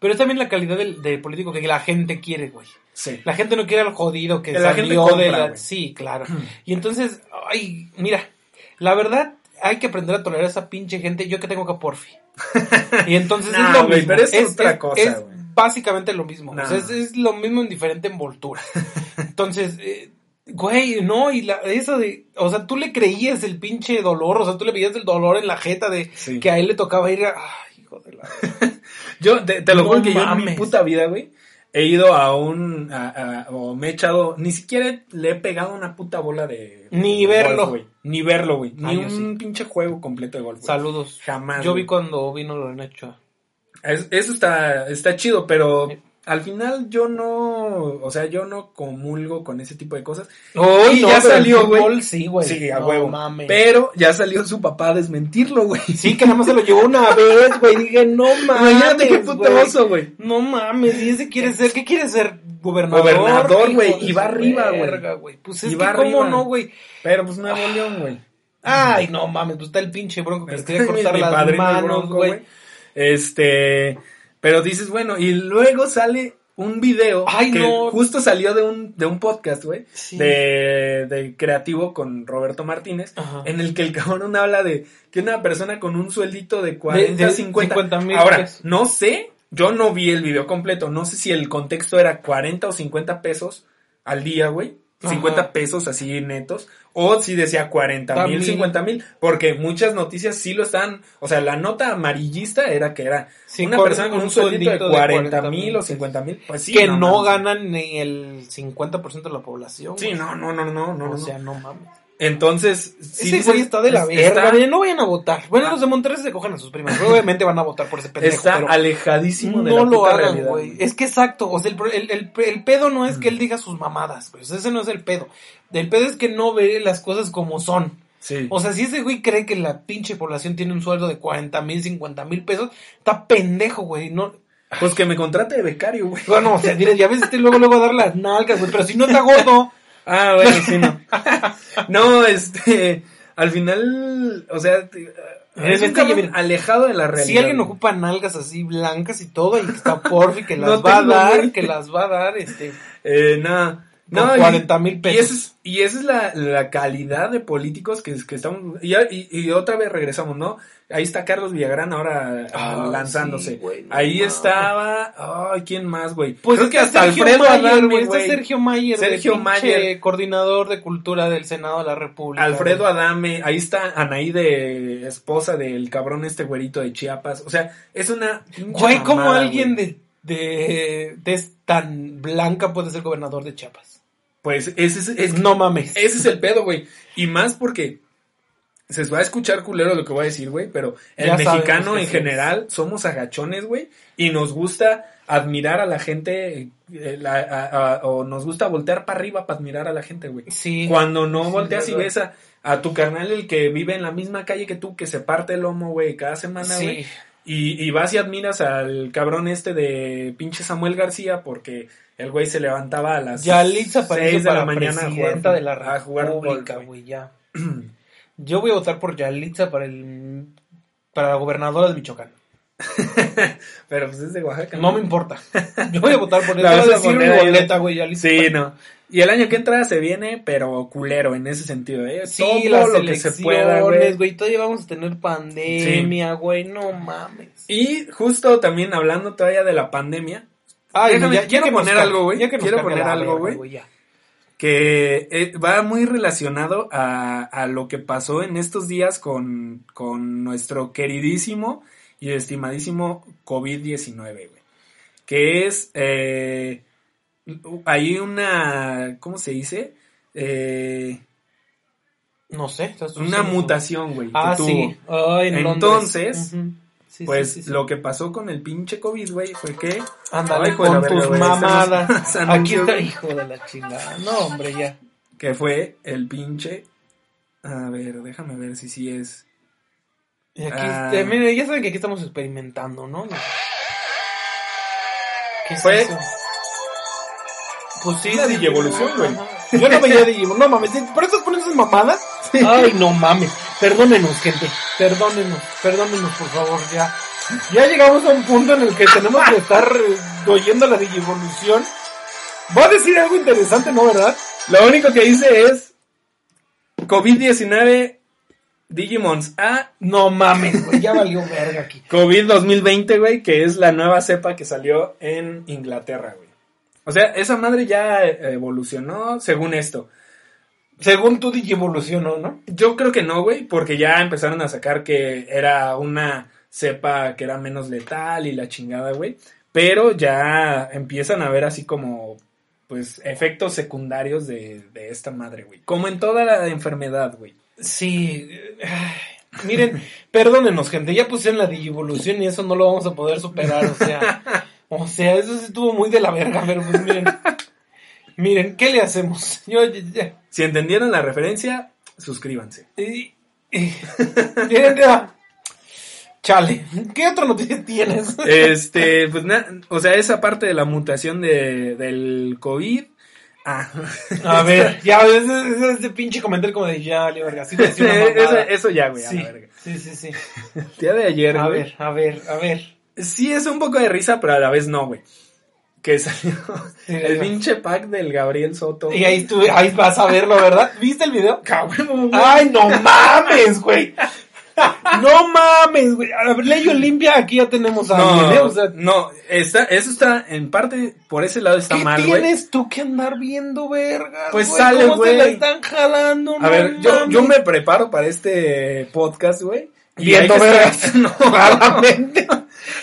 Pero es también la calidad del, del político que la gente quiere, güey. Sí. La gente no quiere al jodido que, Que la gente salió compra, de la... Sí, claro. Y entonces, ay, mira, la verdad hay que aprender a tolerar a esa pinche gente. Yo que tengo que porfi. (laughs) Y entonces Nah, es lo mismo. pero es otra cosa, es básicamente lo mismo. Nah. O sea, es, lo mismo en diferente envoltura. (laughs) Entonces, eh, güey, no, y la, eso de, o sea, tú le creías el pinche dolor, o sea, tú le veías el dolor en la jeta de Sí. que a él le tocaba ir a, ay, hijo de la... (laughs) Yo te, te lo No juro que yo en mi puta vida, güey, he ido a un, a- a- o me he echado, ni siquiera le he pegado una puta bola de... Ni verlo. golf. Ni verlo, güey. Ni Ah, un pinche juego completo de golf. Saludos. Jamás. Yo vi cuando vino Lorena Ochoa. Es- Eso está, está chido, pero. Al final yo no, o sea, yo no comulgo con ese tipo de cosas. Uy, Y ya salió, güey. Sí, güey. Sí, a No huevo. mames. Pero ya salió su papá a desmentirlo, güey. Sí, que nada más se lo llevó una vez, güey. Dije, no mames. Imagínate qué puto güey. No mames, y ese quiere ser, ¿qué quiere ser? Gobernador. Gobernador, güey, y va arriba, güey. Pues es Y que va cómo arriba. no, güey. Pero pues Nuevo León, güey. Ay, no mames, pues está el pinche bronco que le Este quería (laughs) cortar las manos, güey. Este, pero dices, bueno, y luego sale un video Ay, que no. justo salió de un, de un podcast, güey, Sí. de, de creativo con Roberto Martínez, Ajá. en el que el cabrón (laughs) habla de que una persona con un sueldito de 40, De- de 50, 50,000 Ahora, pesos. no sé, yo no vi el video completo, no sé si el contexto era 40 o 50 pesos al día, güey. Ajá. 50 pesos así netos, o si decía 40 mil, También. 50 mil, porque muchas noticias sí lo están, o sea, la nota amarillista era que era Sí, una persona con un sueldito de 40 mil o 50 mil, pues sí. que no, mames. ganan ni el 50% de la población. Sí, no, no, no, no, no, o no. sea, no mames. Entonces, sí Ese güey está de la verga. está- no vayan a votar. Bueno, Ah. los de Monterrey se cogen a sus primas. Obviamente van a votar por ese pendejo. está pero alejadísimo de no la lo puta hagan, güey. Es que exacto. O sea, el, pro- el, el- el pedo no es que él diga sus mamadas, sea, ese no es el pedo. El pedo es que no ve las cosas como son. Sí. O sea, si ese güey cree que la pinche población tiene un sueldo de 40 mil, 50 mil pesos, está pendejo, güey. No, Pues que me contrate de becario, güey. bueno, o sea, diré, ya ves, este luego, luego a dar las nalgas, güey. Pero si no está gordo. Ah, bueno, sí, no. no, este, al final, o sea, es un cabrón alejado de la realidad. Si alguien ocupa nalgas así blancas y todo, y está porfi, que (laughs) las No va a dar, que las va a dar, este. Eh, nada. Con No, y- 40,000 pesos. Y esa es, y esa es la, la calidad de políticos que, que estamos. Y, y, y otra vez regresamos, ¿no? Ahí está Carlos Villagrán ahora ah, lanzándose. sí, güey, no Ahí estaba. Ay, ¿quién más, güey? Pues Creo que hasta Sergio Alfredo Adame, güey. Está. Sergio Mayer, Sergio Mayer. Coordinador de cultura del Senado de la República. Alfredo. Adame, ahí está Anaí de esposa del cabrón este güerito de Chiapas. O sea, es una. Güey, ¿cómo mamada, alguien güey. de, de, de tan blanca puede ser gobernador de Chiapas? Pues ese es, es- No mames. ese es el pedo, güey. Y más porque se va a escuchar culero lo que voy a decir, güey, pero el Ya mexicano en general somos agachones, güey, y nos gusta admirar a la gente, eh, la- a- a- o nos gusta voltear para arriba para admirar a la gente, güey. Sí. Cuando no Sí, volteas y ves a, a tu carnal, el que vive en la misma calle que tú, que se parte el lomo, güey, cada semana, güey. Sí. Y, y vas y admiras al cabrón este de pinche Samuel García porque el güey se levantaba a las Aparicio 6 de la mañana a jugar, de la a jugar güey, ya. (clears throat) Yo voy a votar por Yalitza para el para la gobernadora de Michoacán. (laughs) Pero pues es de Oaxaca. No me importa. Yo voy a votar por (laughs) La ella. boleta, güey, Yalitza. Sí, no. Y el año que entra se viene, pero culero en ese sentido, ¿eh? Sí, Todo las lo que se pueda, güey. Todavía vamos a tener pandemia, güey. No mames. Y justo también hablando todavía de la pandemia, Ay, Déjame- quiero que nos poner algo, güey. ya Quiero poner algo, güey. Que eh, va muy relacionado a, a lo que pasó en estos días con, con nuestro queridísimo y estimadísimo COVID-19, güey. Que es, eh, hay una, ¿cómo se dice? Eh, No sé. una mutación, güey. que Ah, tuvo. sí. Ay, en Entonces. Sí, Pues sí, sí, sí. lo que pasó con el pinche COVID, güey, fue que... Ándale con verga, tus mamadas. (laughs) se Aquí está, hijo de la chingada. No, hombre, ya. que fue el pinche A ver, déjame ver si sí es. Y aquí, Ah. miren, ya saben que aquí estamos experimentando, ¿no? ¿Qué es Fue- eso? Pues sí, La Digievolución, güey. Yo no veía Digimon, no mames, ¿por eso pones esas mamadas? Ay, no mames. Perdónenos, gente. Perdónenos, perdónenos, por favor, ya. Ya llegamos a un punto en el que tenemos que estar eh, oyendo la Digivolución. Va a decir algo interesante, ¿no, verdad? Lo único que dice es COVID-19 Digimons A No mames, güey, ya valió verga aquí. (laughs) COVID 2020, güey, que es la nueva cepa que salió en Inglaterra, güey. O sea, esa madre ya eh, evolucionó según esto. Según tu Digivolución, ¿no? Yo creo que no, güey, porque ya empezaron a sacar que era una cepa que era menos letal y la chingada, güey. Pero ya empiezan a ver así como, pues, efectos secundarios de, de esta madre, güey. Como en toda la enfermedad, güey. Sí. ay, miren, perdónenos, gente. Ya pusieron la Digivolución y eso no lo vamos a poder superar. O sea, (laughs) o sea, eso sí estuvo muy de la verga, pero pues miren. Miren, ¿qué le hacemos? (laughs) Yo, ya- ya- Si entendieron la referencia, suscríbanse. y-. (laughs) Chale, ¿qué otra noticia tienes? (laughs) Este, pues nada, o sea, esa parte de la mutación de, del COVID. Ah, A ver, ya, ese, ese, pinche comentario como de ya, vale, verga. Sí, eso, eso ya, güey, a sí, la verga. sí, sí, sí. El día de ayer, A güey, ver, a ver, a ver. Sí es un poco de risa, pero a la vez no, güey. Que salió el pinche pack del Gabriel Soto. Y ahí, estuve, ahí vas a verlo, ¿verdad? ¿Viste el video? (laughs) Güey. ¡Ay, no mames, güey! No mames, güey. A ver, Ley Olimpia, aquí ya tenemos a no, alguien, ¿eh? O sea, no, está, eso está, en parte, por ese lado está ¿qué mal, güey. tienes tú que andar viendo, verga? Pues sale, ¿Cómo güey. la están jalando? A No ver, yo, yo me preparo para este podcast, güey. Viendo vergas. (laughs) no, (laughs) Claramente.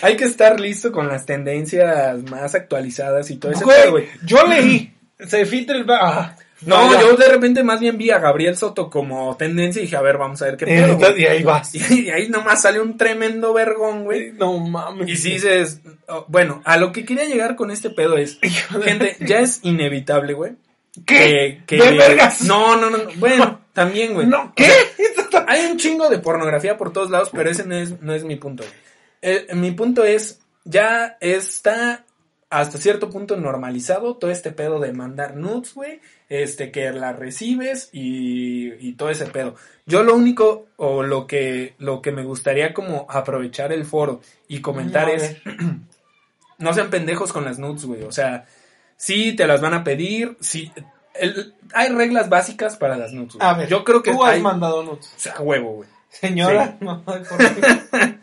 Hay que estar listo con las tendencias más actualizadas y todo ese Güey, yo leí. (clears throat) Se filtra el... Ah, No, yo de repente más bien vi a Gabriel Soto como tendencia y dije, a ver, vamos a ver qué Eh, pedo, y ahí vas. (laughs) Y ahí nomás sale un tremendo vergón, güey. No mames. Y si dices, oh, bueno, a lo que quería llegar con este pedo es, (laughs) gente, ya es inevitable, güey. ¿Qué? Que, ¿De que- vergas? No, no, no, bueno, (laughs) también, güey. No, ¿qué? Hay un chingo de pornografía por todos lados, pero ese no es, no es mi punto. güey. Eh, mi punto es, ya está hasta cierto punto normalizado todo este pedo de mandar nudes, güey, este, que la recibes y, y todo ese pedo. Yo lo único, o lo que, lo que me gustaría como aprovechar el foro y comentar es, (clears throat) no sean pendejos con las nudes, güey, o sea, sí te las van a pedir, sí, el- hay reglas básicas para las nudes. A ver, Yo creo que tú has mandado nudes. o sea, huevo, güey. Señora, (laughs) no, por (laughs)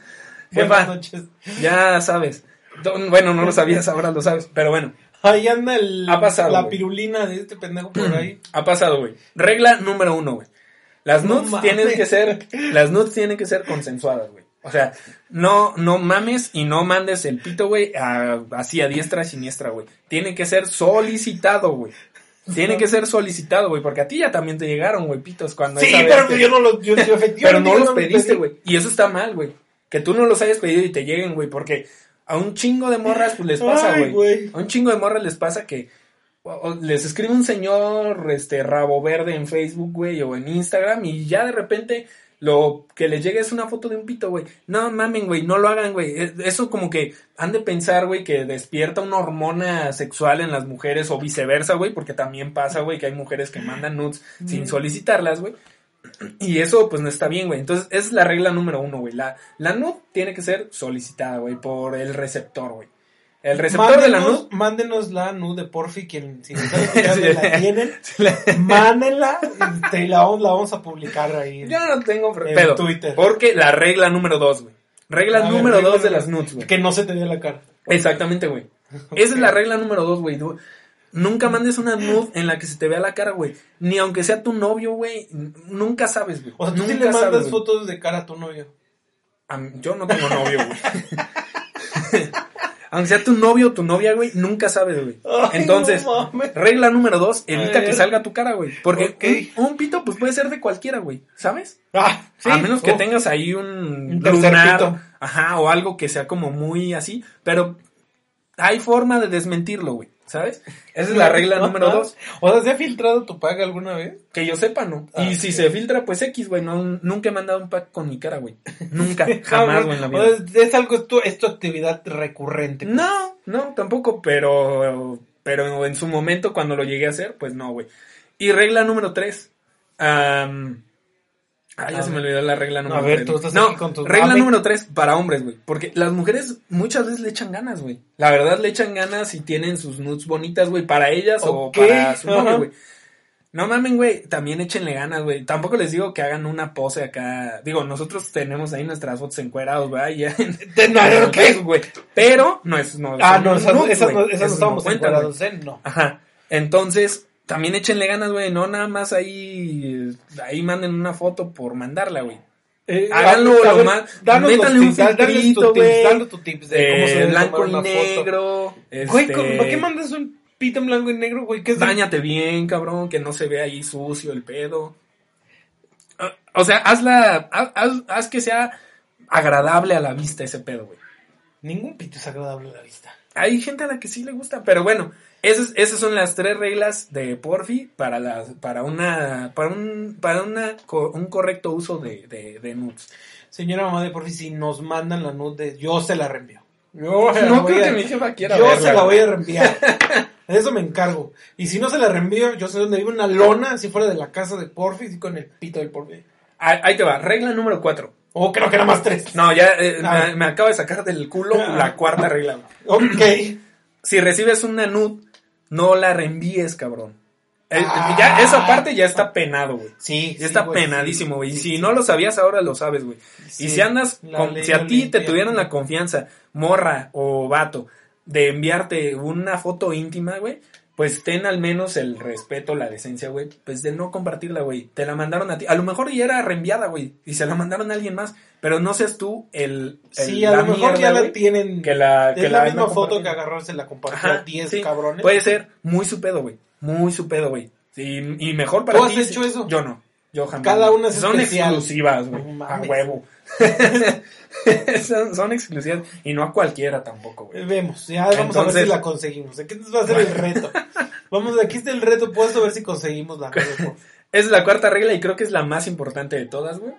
(laughs) Buenas noches. Ya sabes. Bueno, no lo sabías, ahora lo sabes. Pero bueno, Ahí anda el, Ha pasado, la pirulina de este pendejo por ahí. (clears throat) ha pasado, güey. Regla número uno, güey. Las nudes tienen que ser, las nudes tienen que ser consensuadas, güey. O sea, no, no mames y no mandes el pito, güey, a- así a diestra, siniestra, güey. Tiene que ser solicitado, güey. Tiene que ser solicitado, güey, porque a ti ya también te llegaron, güey, pitos cuando Sí, pero que- yo no los, yo, yo (laughs) Pero efectivamente no yo los pediste, güey. Y eso está mal, güey. Que tú no los hayas pedido y te lleguen, güey. Porque a un chingo de morras pues, les pasa, güey. A un chingo de morras les pasa que o- les escribe un señor este rabo verde en Facebook, güey, o en Instagram y ya de repente lo que les llegue es una foto de un pito, güey. No mamen, güey, no lo hagan, güey. Eh, Eso como que han de pensar, güey, que despierta una hormona sexual en las mujeres o viceversa, güey, porque también pasa, güey, que hay mujeres que mandan nudes sin solicitarlas, güey. Y eso, pues, no está bien, güey. Entonces, esa es la regla número uno, güey. La, la nude tiene que ser solicitada, güey, por el receptor, güey. El receptor de la nude... Mándenos, mándenos la nude, porfi, quien si (laughs) Sí. la tienen, (laughs) mándenla este, y la vamos, la vamos a publicar ahí. Yo no tengo En pedo. Twitter. Porque la regla número dos, güey. Regla A ver, número regla dos de las nudes, güey. Que no se te vea la cara. Exactamente, güey. Esa es la regla número dos, güey. Nunca mandes una nude en la que se te vea la cara, güey. Ni aunque sea tu novio, güey. Nunca sabes, güey. O sea, tú nunca sí le mandas sabes, fotos de cara a tu novio. A mí- Yo no tengo novio, güey. (laughs) Aunque sea tu novio o tu novia, güey, nunca sabes, güey. Entonces, no regla número dos, evita que salga tu cara, güey. Porque un, un pito, pues puede ser de cualquiera, güey. ¿Sabes? Ah, sí. A menos que Oh. tengas ahí un, Un tercer lunar, pito. ajá, o algo que sea como muy así, pero hay forma de desmentirlo, güey. ¿Sabes? Esa es la regla (laughs) número dos. O sea, ¿se ha filtrado tu pack alguna vez? Que yo sepa, ¿no? Ah, y si ok. se filtra, pues X, güey. No, nunca he mandado un pack con mi cara, güey. Nunca, (laughs) jamás, güey, en la O vida. sea, es algo, es tu, es tu actividad recurrente. pues. No, no, tampoco, pero, pero en su momento cuando lo llegué a hacer, pues no, güey. Y regla número tres. Ah, ya se me olvidó la regla número A ver, tres. tú estás no, con tu regla número tres para hombres, güey. Porque las mujeres muchas veces le echan ganas, güey. La verdad le echan ganas y tienen sus nudes bonitas, güey, para ellas o para su novio, güey. No mamen, güey, también échenle ganas, güey. Tampoco les digo que hagan una pose acá. Digo, nosotros tenemos ahí nuestras fotos encuerados, güey. En- (laughs) no, en güey. Pero no es. No, Ah, no, esas, nudes, esas no, esas no estábamos ¿eh? No. Ajá. Entonces, también échenle ganas, güey. No nada más ahí, ahí manden una foto por mandarla, güey. Eh, Háganlo a lo más- danos métanle un filtrito, güey. danos tu tips de cómo se Eh, debe blanco tomar y una negro. Güey, este, ¿con- ¿para qué mandas un pito en blanco y negro, güey? ¿Qué es de- Báñate bien, cabrón, que no se vea ahí sucio el pedo. O sea, hazla, haz, haz- haz que sea agradable a la vista ese pedo, güey. Ningún pito es agradable a la vista. Hay gente a la que sí le gusta, pero bueno, esas, esas son las tres reglas de Porfi para las, para una, para un, para una, un correcto uso de, de, de nudes. Señora mamá de porfi, si nos mandan la nude, de- yo se la reenvío. Yo la No creo a- que mi jefa quiera Yo verla, se la voy a reenviar. (laughs) De eso me encargo. Y si no se la reenvío, yo sé dónde vive una lona, así fuera de la casa de Porfi, con el pito del Porfi. Ahí, ahí te va, regla número cuatro. O creo que era más tres. No, ya eh, Ah. me, me acabo de sacar del culo la (laughs) cuarta regla. Ok. Si recibes una nude, no la reenvíes, cabrón. Eh, Ah. ya, esa parte ya está penado, güey. Sí, Ya está güey, penadísimo, sí, güey. Y si sí. no lo sabías, ahora lo sabes, güey. Y si andas, con- ley si a ti te tuvieron la confianza, morra o vato, de enviarte una foto íntima, güey, pues ten al menos el respeto, la decencia, güey, pues de no compartirla, güey. Te la mandaron a ti. A lo mejor ya era reenviada, güey, y se la mandaron a alguien más, pero no seas tú el. el- Sí, a lo mejor mierda, ya la tienen. Que la, que es la, la misma no foto que agarró, se la compartió a Ajá, 10 sí. cabrones. Puede ser muy su pedo, güey. Muy su pedo, güey. Sí, y mejor para ¿Tú has hecho eso? Yo no. Yo jamás. Cada una es Son especial. exclusivas, güey. No a huevo. (laughs) son, son exclusivas. Y no a cualquiera tampoco, güey. Vemos, ya vamos a ver si la conseguimos. Aquí va a ser el reto. Vamos, aquí está el reto puesto a ver si conseguimos la (laughs) es la cuarta regla y creo que es la más importante de todas, güey.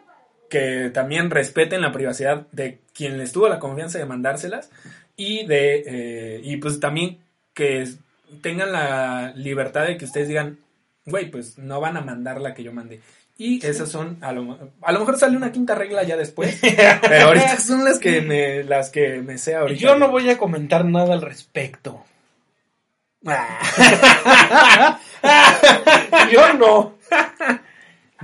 Que también respeten la privacidad de quien les tuvo la confianza de mandárselas. Y de. eh, y pues también que tengan la libertad de que ustedes digan, güey, pues no van a mandar la que yo mandé. Y esas son, a lo, a lo mejor sale una quinta regla ya después, (laughs) pero ahorita son las que me, las que me sé ahorita. Yo no voy a comentar nada al respecto. (laughs) Yo no.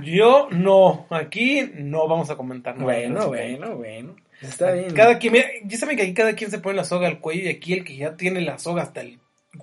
Yo no. Aquí no vamos a comentar nada. Bueno, bueno, bueno. Está bien. Cada quien, mira, ya saben que aquí cada quien se pone la soga al cuello y aquí el que ya tiene la soga hasta el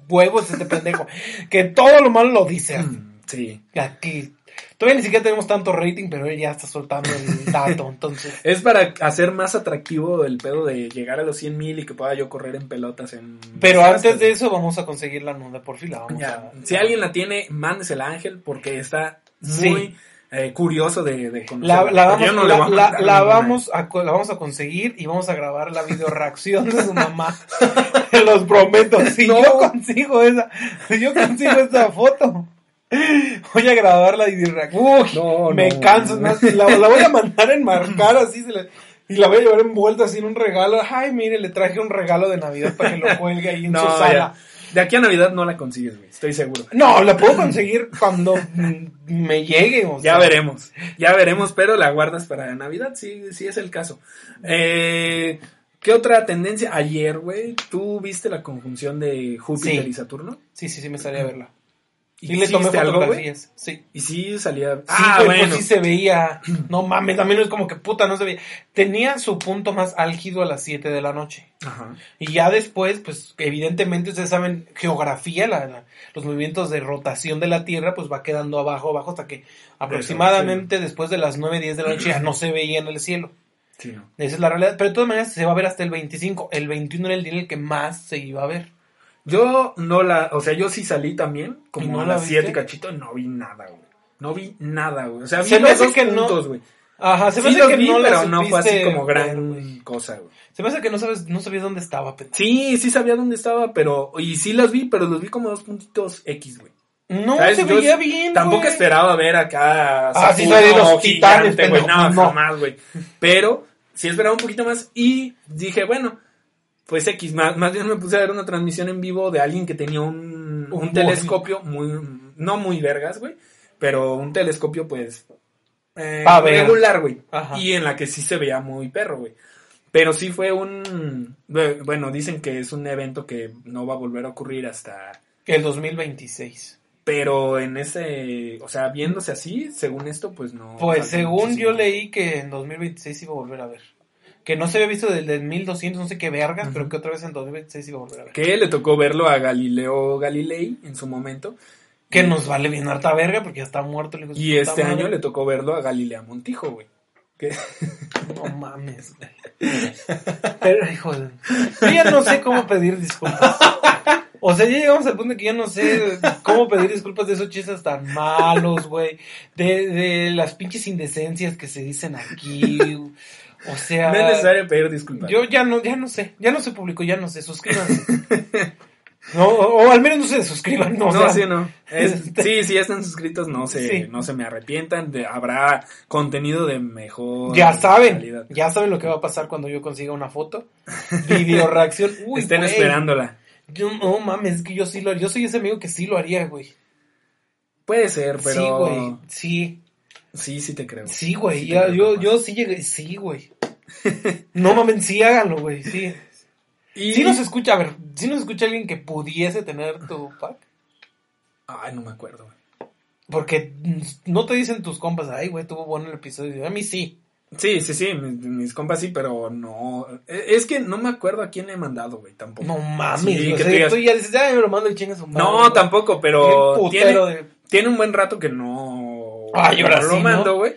huevo es este pendejo. Que todo lo malo lo dice. Mm, Sí. Aquí. Todavía ni siquiera tenemos tanto rating, pero él ya está soltando el (laughs) dato. Entonces, Es para hacer más atractivo el pedo de llegar a los 100 mil y que pueda yo correr en pelotas en... pero antes de eso vamos a conseguir la nuda por fila. Vamos Ya, a, si alguien la tiene, mándesela a Ángel porque está Sí. muy eh, curioso de, de La, vamos, no la, a la- vamos a, co- la vamos a conseguir y vamos a grabar la video reacción de su mamá. (laughs) Los prometo. Si No. yo consigo esa, si yo consigo esa foto, voy a grabar la video reacción. Uy, No, me no, canso. no. La, la voy a mandar a (laughs) enmarcar así se la- y la voy a llevar envuelta así en un regalo. Ay, mire, le traje un regalo de Navidad para que lo (laughs) cuelgue ahí en su ya. sala. De aquí a Navidad no la consigues, güey. Estoy seguro. No, la puedo conseguir cuando (laughs) me llegue. o Ya veremos. Ya veremos, pero la guardas para Navidad, sí, sí es el caso. Eh, ¿Qué otra tendencia? Ayer, güey, ¿tú viste la conjunción de Júpiter Sí. y Saturno? Sí, sí, sí, me salía a verla. ¿Y le tomé fotografías. Sí. Y sí salía... Sí, ah, güey, bueno. pues sí se veía. (clears throat) No mames, también es como que puta, no se veía. Tenía su punto más álgido a las 7 de la noche. Ajá. Y ya después, pues evidentemente ustedes saben geografía, la, la- los movimientos de rotación de la Tierra, pues va quedando abajo, abajo, hasta que aproximadamente después de las 9, 10 de la noche ya no se veía en el cielo. Sí. Esa es la realidad. Pero de todas maneras se va a ver hasta el 25. El 21 era el día en el que más se iba a ver. Yo no la, o sea, yo sí salí también, como ¿Y no a la las 7 viste? cachito, no vi nada, güey. No vi nada, güey. O sea, vi Se me hace que no- puntos, güey. Ajá, se me hace que vi, no pero no fue así como gran cosa, güey. Se me hace que no sabes, no sabías dónde estaba, pendejo. Sí, sí sabía dónde estaba, pero... Y sí los vi, pero los vi como dos puntitos X, güey. No, ¿Sabes? se Yo veía bien, Tampoco esperaba ver acá... Ah, sí, los titanes, gigante, güey. No, No. jamás, güey. Pero sí esperaba un poquito más y dije, bueno, pues X. Más, más bien me puse a ver una transmisión en vivo de alguien que tenía un, un telescopio muy... No muy vergas, güey. Pero un telescopio, pues... eh, regular, güey. Y en la que sí se veía muy perro, güey. Pero sí fue un... Bueno, dicen que es un evento que no va a volver a ocurrir hasta... El 2026. Pero en ese, o sea, viéndose así, según esto, pues no. Pues según muchísimo. yo leí que en 2026 iba a volver a ver. Que no se había visto desde el 1200, no sé qué vergas, pero que otra vez en 2026 iba a volver a ver. Que le tocó verlo a Galileo Galilei en su momento. Que nos vale bien harta verga porque ya está muerto. de su Y este madre. año le tocó verlo a Galilea Montijo, güey. No (laughs) mames, güey. Pero, hijo de... Yo ya no sé cómo pedir disculpas. O sea, ya llegamos al punto que ya no sé cómo pedir disculpas de esos chistes tan malos, güey. De, de las pinches indecencias que se dicen aquí. O sea... no es necesario pedir disculpas. Yo ya no, ya no sé. Ya no se publicó, ya no sé. Suscríbanse. (laughs) No, o, o al menos no se suscriban. No, no, o sea, sí, no. Es- sí, si ya están suscritos, no se, Sí. no se me arrepientan. de- habrá contenido de mejor Ya saben, calidad. ya saben lo que va a pasar cuando yo consiga una foto. Video reacción. (laughs) Uy, Estén güey. esperándola. Yo, no mames, es que yo sí lo haría. Yo soy ese amigo que sí lo haría, güey. Puede ser, pero. Sí, güey. Sí, Sí, sí te creo. sí, güey. Sí yo, yo sí llegué. Sí, güey. No mames, sí háganlo, güey. Sí. Y... Sí nos escucha, a ver, sí nos escucha alguien que pudiese tener tu pack. Ay, no me acuerdo, güey. Porque no te dicen tus compas, ay, güey, tuvo bueno el episodio. A mí sí. Sí, sí, sí, mis, mis compas sí, pero no. e- Es que no me acuerdo a quién le he mandado, güey, tampoco. No mames, Sí, o que sea, tú digas- tú ya dices, ay, me lo mando y chingas su madre. No, güey. tampoco, pero tiene, de- tiene un buen rato que no, Ay, ahora no sí, lo mando, ¿no? güey.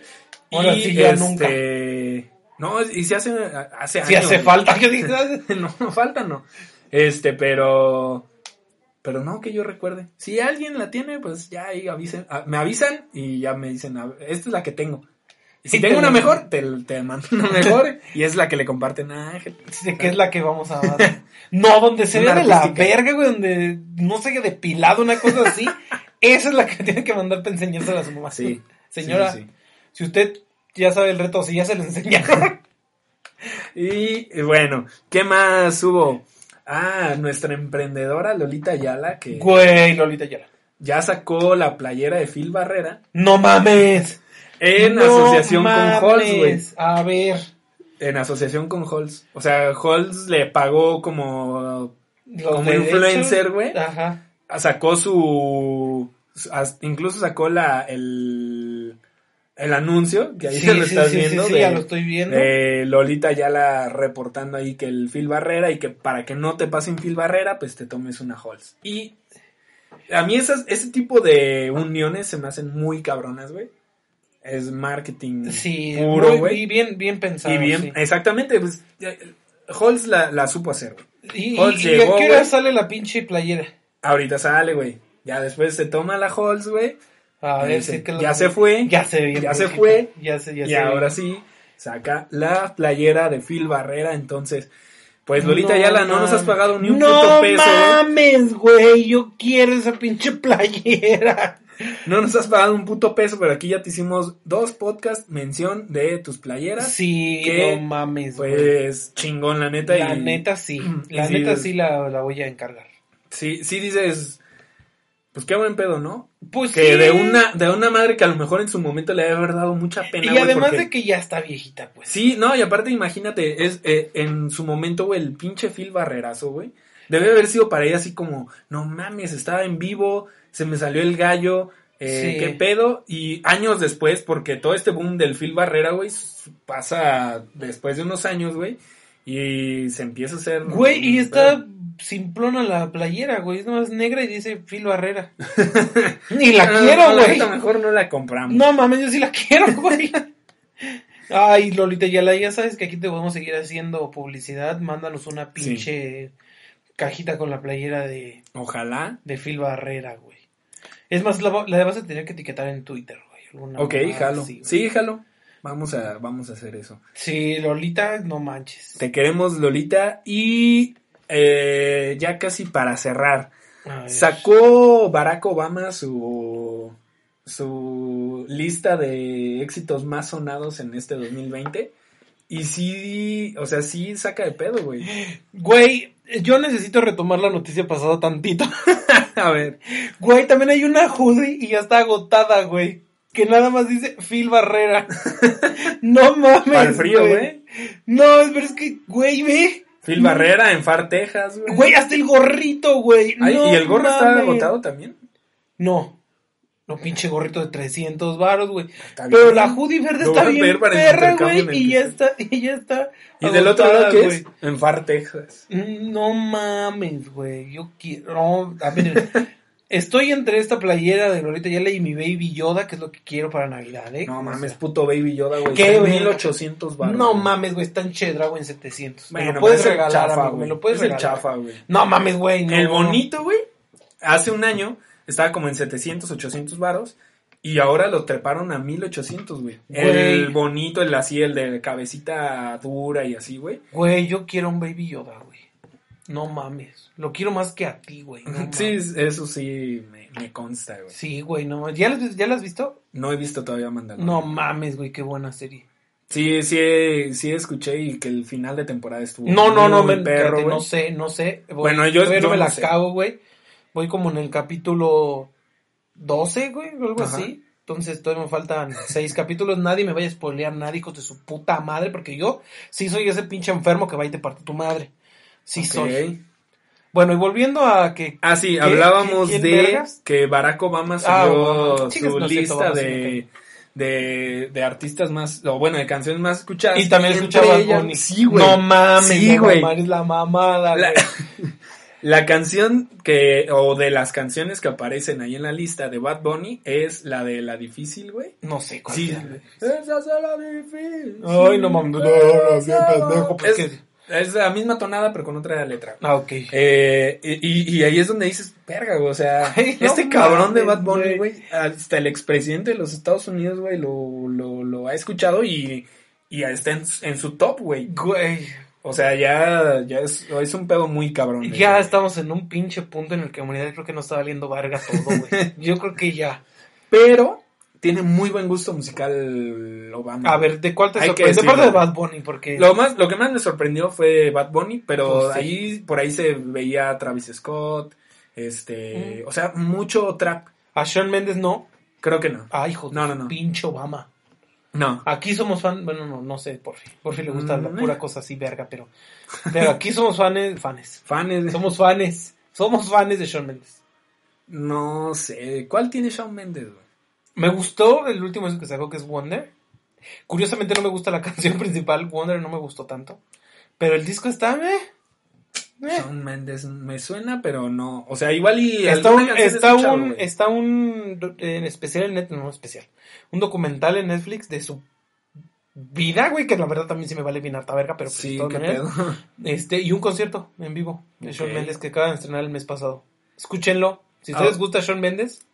Ahora y sí, ya este, No, y se hace, hace Si hace falta, yo "Ay, (laughs) no, no falta, no. Este, pero. Pero no que yo recuerde. Si alguien la tiene, pues ya ahí avisen, ah, me avisan y ya me dicen, "Ah, esta es la que tengo. Y si tengo te una mejor, te, te mando una mejor (laughs) y es la que le comparten a Ángel. de qué es la que vamos a dar. No, donde se vea de la verga, güey, donde no se haya depilado una cosa así. (laughs) esa es la que tiene que mandar para enseñársela a su mamá. Sí. Señora, sí. si usted ya sabe el reto, si ya se lo enseñaron. (laughs) Y, bueno, ¿qué más hubo? Ah, nuestra emprendedora Lolita Ayala, que Güey, Lolita Yala. ya sacó la playera de Phil Barrera No mames. en No asociación mames. con Halls, güey. A ver. En asociación con Halls. O sea, Halls le pagó como Como influencer, güey. Ajá. sacó su, incluso sacó la el el anuncio que ahí Sí, se lo sí, estás sí, viendo sí, de, ya lo estoy viendo. de Lolita la reportando ahí que el Phil Barrera y que para que no te pasen Phil Barrera pues te tomes una Halls. Y a mí esas, ese tipo de uniones se me hacen muy cabronas güey. Es marketing Sí, puro güey. y bien, bien pensado. y bien exactamente pues Halls la, la supo hacer güey. ¿Y, y- Halls y llegó, a qué hora sale la pinche playera? ahorita sale güey. Ya después se toma la Halls güey A ver, Dice, sí que lo- ya se fue Ya se ya se fue, Ya se, ya y se ahora sí saca la playera de Phil Barrera. Entonces, pues Lolita No Yala, no nos has pagado ni un no puto peso, güey. mames, güey. Yo quiero esa pinche playera. No nos has pagado un puto peso, pero aquí ya te hicimos dos podcasts mención de tus playeras. Sí, no mames, güey. Pues chingón, la neta. La y, neta sí. (clears throat) La y neta sí, sí la, la voy a encargar. Sí, sí dices, pues qué buen pedo, ¿no? Pues Que sí. de una de una madre que a lo mejor en su momento le haber dado mucha pena, Y además porque- de que ya está viejita, pues. Sí, no, y aparte imagínate, es eh, en su momento, güey, el pinche Phil Barrerazo, güey. Debe haber sido para ella así como, no mames, estaba en vivo, se me salió el gallo, eh, Sí. qué pedo. Y años después, porque todo este boom del Phil Barrera, güey, pasa después de unos años, güey, y se empieza a hacer... Güey, y está simplona la playera, güey. Es nomás negra y dice Phil Barrera. (laughs) Ni la Ah, quiero, la güey. neta, mejor no la compramos. No mames, yo sí la quiero, (laughs) güey. Ay, Lolita Yala, ya sabes que aquí te podemos seguir haciendo publicidad. Mándanos una pinche cajita con la playera de, Ojalá. de Phil Barrera, güey. Es más, la, la vas a tener que etiquetar en Twitter, güey. Ok, jalo. así, güey. Sí, jalo. Vamos a, vamos a hacer eso. Sí, Lolita, no manches. Te queremos, Lolita. Y eh, ya casi para cerrar. Sacó Barack Obama su, su lista de éxitos más sonados en este 2020. Y sí, o sea, sí saca de pedo, güey. Güey, yo necesito retomar la noticia pasada tantito. (laughs) A ver. Güey, también hay una hoodie y ya está agotada, güey. Que nada más dice Phil Barrera. (laughs) no mames. Para el frío, güey. No, pero es que, güey, ve. Phil Barrera en Far, Texas, güey. Güey, hasta el gorrito, güey. No ¿Y el gorro está mames. agotado también? No. No, pinche gorrito de 300 varos, güey. Está Pero bien. la hoodie verde Lo está bien perra, güey. Y ya está, y ya está. ¿Y del otro lado qué es? En Far, Texas. No mames, güey. Yo quiero. No, a ver, (laughs) estoy entre esta playera de Lolita Yala y mi Baby Yoda, que es lo que quiero para Navidad, ¿eh? No mames, puto Baby Yoda, güey. ¿Qué, güey? 1800 baros. No güey. mames, güey. Está en Chedrago en 700. me lo puedes el regalar, chafa, amigo, güey. Me lo puedes Es el regalar. chafa, güey. No mames, güey. no. El bonito, güey, hace un año estaba como en 700, 800 varos. Y ahora lo treparon a 1800, güey. El Güey. bonito, el así, el de cabecita dura y así, güey. Güey, yo quiero un Baby Yoda, güey. No mames. Lo quiero más que a ti, güey. no (laughs) Sí, eso sí me, me consta, güey. Sí, güey, no. ¿Ya, las- ¿Ya has visto? No he visto todavía Mandalorian. No mames, güey. Qué buena serie. Sí, sí, sí escuché y que el final de temporada estuvo No, no, no, me, perro, espérate, güey. no sé, no sé. Voy- Bueno, yo- yo no me no la sé. acabo, güey. Voy como en el capítulo 12, güey, o algo Ajá. así. Entonces todavía me faltan seis capítulos. Nadie me vaya a spoilear, nadie, hijos de su puta madre, porque yo sí soy ese pinche enfermo que va y te parte tu madre. Sí Ok. soy. Bueno, y volviendo a que... Ah, sí, hablábamos ¿Quién- de vergas? que Barack Obama Ah, subió bueno, chicas, su no es lista de, de, de artistas más, o bueno, de canciones más escuchadas. Y también escuchaba Bunny. Sí, güey. No mames, Sí, no güey. mames, la mamada, La, güey. (laughs) la canción que, o de las canciones que aparecen ahí en la lista de Bad Bunny es la de La Difícil, güey. No sé cuál Sí. güey. Esa es la difícil. Ay, no mames, no, no, no, pendejo, pues, Es, es la misma tonada, pero con otra letra. Ah, ok. Eh, y, y ahí es donde dices, verga, güey, o sea, (laughs) Ay, no este cabrón de Bad Bunny, güey. hasta el expresidente de los Estados Unidos, güey, lo, lo, lo ha escuchado y, y está en, en su top, güey. Güey. O sea, ya, ya es, es un pedo muy cabrón. Ya estamos en un pinche punto en el que la humanidad creo que nos está valiendo verga todo, güey. (laughs) Yo creo que ya. Pero tiene muy buen gusto musical Obama. A ver, ¿de cuál te Hay que sorprende? Aparte de. Bad Bunny, porque... Lo más, lo que más me sorprendió fue Bad Bunny, pero Pues sí. ahí, por ahí se veía a Travis Scott, este, Mm. o sea, mucho trap. A Sean Méndez no. Creo que no. Ay, hijo No, no, no. pinche Obama. No. Aquí somos fan, bueno, no, no sé, por fin. Por fin le gusta la Mm. pura cosa así, verga, pero... Pero aquí somos fanes, fanes. Fanes. Somos fanes. Somos fanes de Sean Méndez. No sé. ¿Cuál tiene Shawn Mendes, güey? Me gustó el último disco que sacó, que es Wonder. Curiosamente no me gusta la (laughs) canción principal, Wonder no me gustó tanto. Pero el disco está... Eh, eh. Shawn Mendes me suena, pero no. O sea, igual y. Está un, está un, está un en especial en Netflix, no especial, un documental en Netflix de su vida, güey, que la verdad también sí me vale bien harta verga, pero pues, de Sí, todas maneras. pedo. (laughs) Este, y un concierto en vivo de Shawn Ok. Mendes que acaban de estrenar el mes pasado. Escúchenlo. Si a ustedes gusta Shawn Mendes,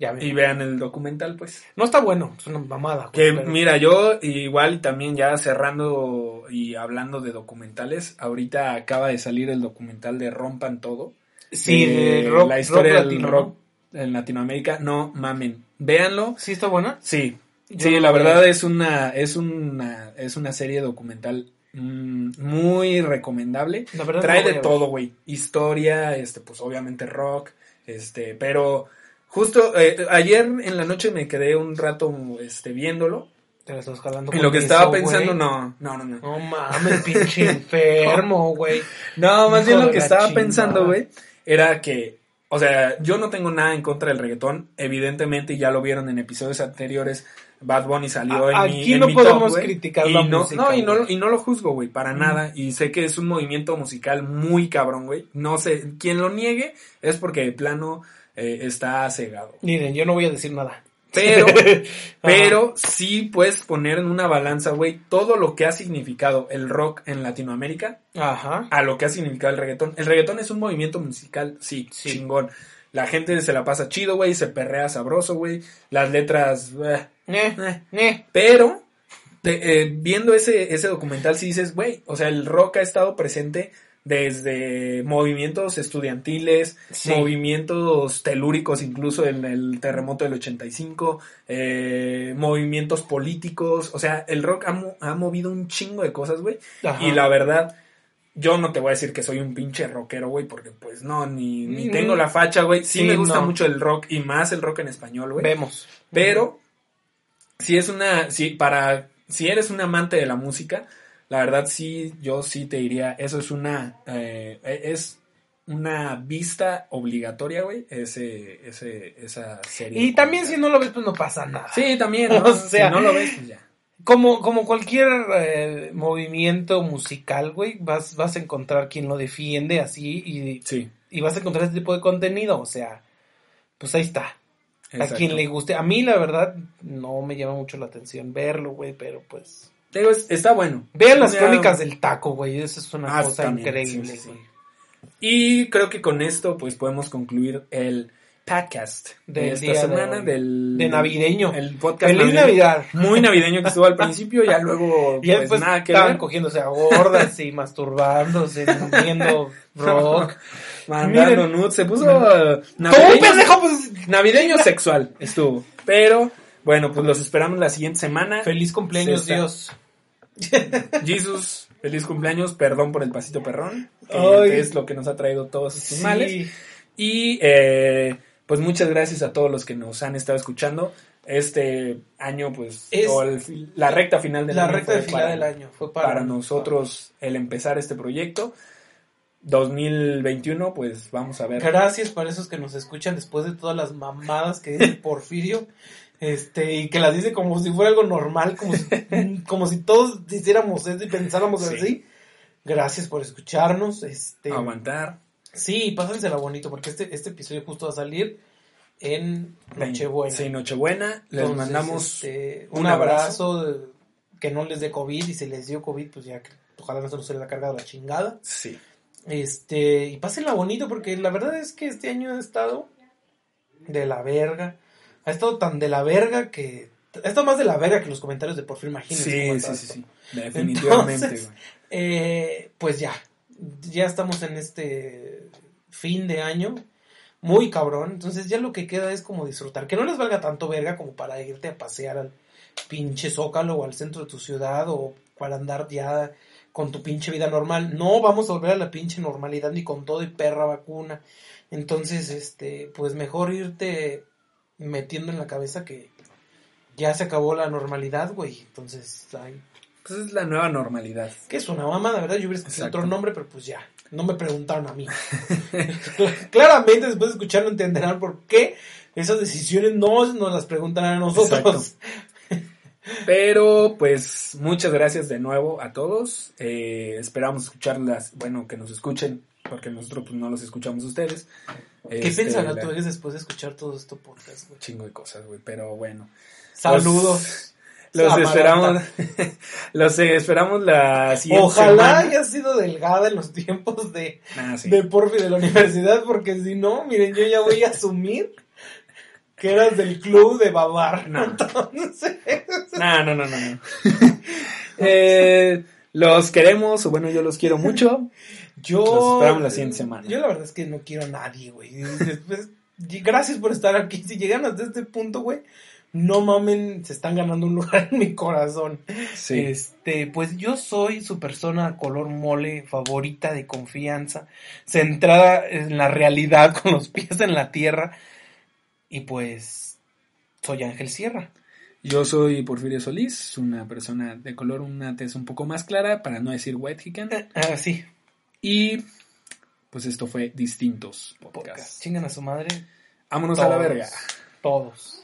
ya. Y vean el documental, pues. No está bueno, es una mamada. Que pero- mira, yo igual también ya cerrando y hablando de documentales, ahorita acaba de salir el documental de Rompan Todo. sí, de de rock, la historia rock del rock ¿no? en Latinoamérica. No mamen, véanlo. ¿Sí está buena? Sí, Yo sí, no la verdad ver. es una, es una, es una serie documental mm, muy recomendable. La verdad Trae no de todo, güey. Historia, este, pues obviamente rock, este, pero justo eh, ayer en la noche me quedé un rato, este, viéndolo. Te la estás jalando Y lo que eso, estaba pensando, no, no, no, no. No mames, pinche enfermo, (laughs) güey. No, más Hijo bien lo que estaba chingada. pensando, güey, era que, o sea, yo no tengo nada en contra del reggaetón. Evidentemente, ya lo vieron en episodios anteriores. Bad Bunny salió A- en mi aquí en no mi podemos top, criticar y la no, música, No, y no, y no lo juzgo, güey, para Mm. nada. Y sé que es un movimiento musical muy cabrón, güey. No sé, quien lo niegue es porque de plano eh, está cegado. Miren, yo no voy a decir nada. Pero, (laughs) pero sí puedes poner en una balanza, güey, todo lo que ha significado el rock en Latinoamérica Ajá. a lo que ha significado el reggaetón. El reggaetón es un movimiento musical, sí, Sí. chingón. La gente se la pasa chido, güey, se perrea sabroso, güey. Las letras, eh, Eh. Pero te- viendo ese, ese documental, sí dices, güey, o sea, el rock ha estado presente desde movimientos estudiantiles, Sí. movimientos telúricos, incluso en el terremoto del 85, eh, movimientos políticos, o sea, el rock ha, ha movido un chingo de cosas, güey. Y la verdad, yo no te voy a decir que soy un pinche rockero, güey, porque pues no, ni, ni Mm. tengo la facha, güey. Sí, Sí, me gusta no. mucho el rock y más el rock en español, güey. Vemos. Pero si es una, si para, si eres un amante de la música, la verdad sí, yo sí te diría, eso es una, eh, es una vista obligatoria, güey, ese, ese, esa serie. Y también si no lo ves, pues no pasa nada. Sí, también, (laughs) ¿no? O sea- si no lo ves, pues ya. Como, como cualquier eh, movimiento musical, güey, vas, vas a encontrar quien lo defiende así y, Sí, y vas a encontrar ese tipo de contenido. O sea, pues ahí está. exacto. A quien le guste. A mí, la verdad, no me llama mucho la atención verlo, güey, pero pues. Te digo, es- está bueno. Vean las Ya- crónicas del taco, güey. Eso es una Ah, cosa también, increíble, sí. Y creo que con esto, pues podemos concluir el podcast de esta de semana, hoy. del De navideño. El podcast ¡Feliz navideño. Navidad! Muy navideño que estuvo al principio, ya luego Y (laughs) ya pues, nada que estaban ver. cogiéndose a gordas y masturbándose, viendo (laughs) rock. Mandando nudes, se puso uh, ¡Tú, navideño, pendejo! Pues, navideño sexual estuvo. Pero bueno, pues los esperamos la siguiente semana. Feliz cumpleaños. Dios. (laughs) Jesus, feliz cumpleaños, perdón por el pasito perrón, que Ay. es lo que nos ha traído todos estos Sí. males. Y eh, pues muchas gracias a todos los que nos han estado escuchando. Este año, pues, Es- o el fi- la recta final del La año recta fue de final para- del año fue para, para nosotros el empezar este proyecto. 2021, pues vamos a ver. Gracias para esos que nos escuchan después de todas las mamadas que dice (laughs) Porfirio. Este, y que las dice como si fuera algo normal, como si, (laughs) como si todos hiciéramos eso y pensáramos Sí. así. Gracias por escucharnos. Este, Aguantar. sí, pásensela bonito, porque este, este episodio justo va a salir en Nochebuena. Sí, Nochebuena. Les Entonces, mandamos este, un un abrazo. que no les dé COVID y si les dio COVID, pues ya que ojalá no se nos cargado la chingada. Sí. Este, y pásenla bonito porque la verdad es que este año ha estado de la verga. Ha estado tan de la verga que ha estado más de la verga que los comentarios de Porfirio Imagínense Sí, estado sí, sí, sí. Definitivamente, Entonces. Eh, pues ya, ya estamos en este fin de año muy cabrón, entonces ya lo que queda es como disfrutar, que no les valga tanto verga como para irte a pasear al pinche zócalo o al centro de tu ciudad o para andar ya con tu pinche vida normal. No vamos a volver a la pinche normalidad ni con todo y perra vacuna. Entonces, este, pues mejor irte metiendo en la cabeza que ya se acabó la normalidad, güey. Entonces, ay, Pues es la nueva normalidad. que es una mamada, ¿verdad? Yo hubiera Exacto. otro nombre, pero pues ya, no me preguntaron a mí. (laughs) Claramente, después de escucharlo, entenderán por qué esas decisiones no nos las preguntan a nosotros. Pero, pues, muchas gracias de nuevo a todos. Eh, esperamos escucharlas, bueno, que nos escuchen, porque nosotros pues, no los escuchamos ustedes. ¿Qué Este, la- tú después de escuchar todo esto podcast, güey? Chingo de cosas, güey, pero bueno. Saludos. Los Amaranta. esperamos, (laughs) los esperamos la siguiente Ojalá semana. haya sido delgada en los tiempos de, Ah, sí. de Porfi de la universidad, porque si no, miren, yo ya voy a asumir que eras del club de Babar. No. Entonces, No, no, no, no. no. (laughs) Eh, los queremos, o bueno, yo los quiero mucho. (laughs) Yo. Los esperamos la siguiente semana. Yo la verdad es que no quiero a nadie, güey. Después, gracias por estar aquí. Si llegan hasta este punto, güey, no mamen, se están ganando un lugar (laughs) en mi corazón. Sí. Este, pues yo soy su persona color mole favorita de confianza, centrada en la realidad, (laughs) con los pies en la tierra. Y pues, soy Ángel Sierra. Yo soy Porfirio Solís, una persona de color, una tez un poco más clara, para no decir white hicken. Ah, sí, Y pues esto fue Distintos podcast. Podcast. Chingan a su madre. Vámonos a la verga. Todos.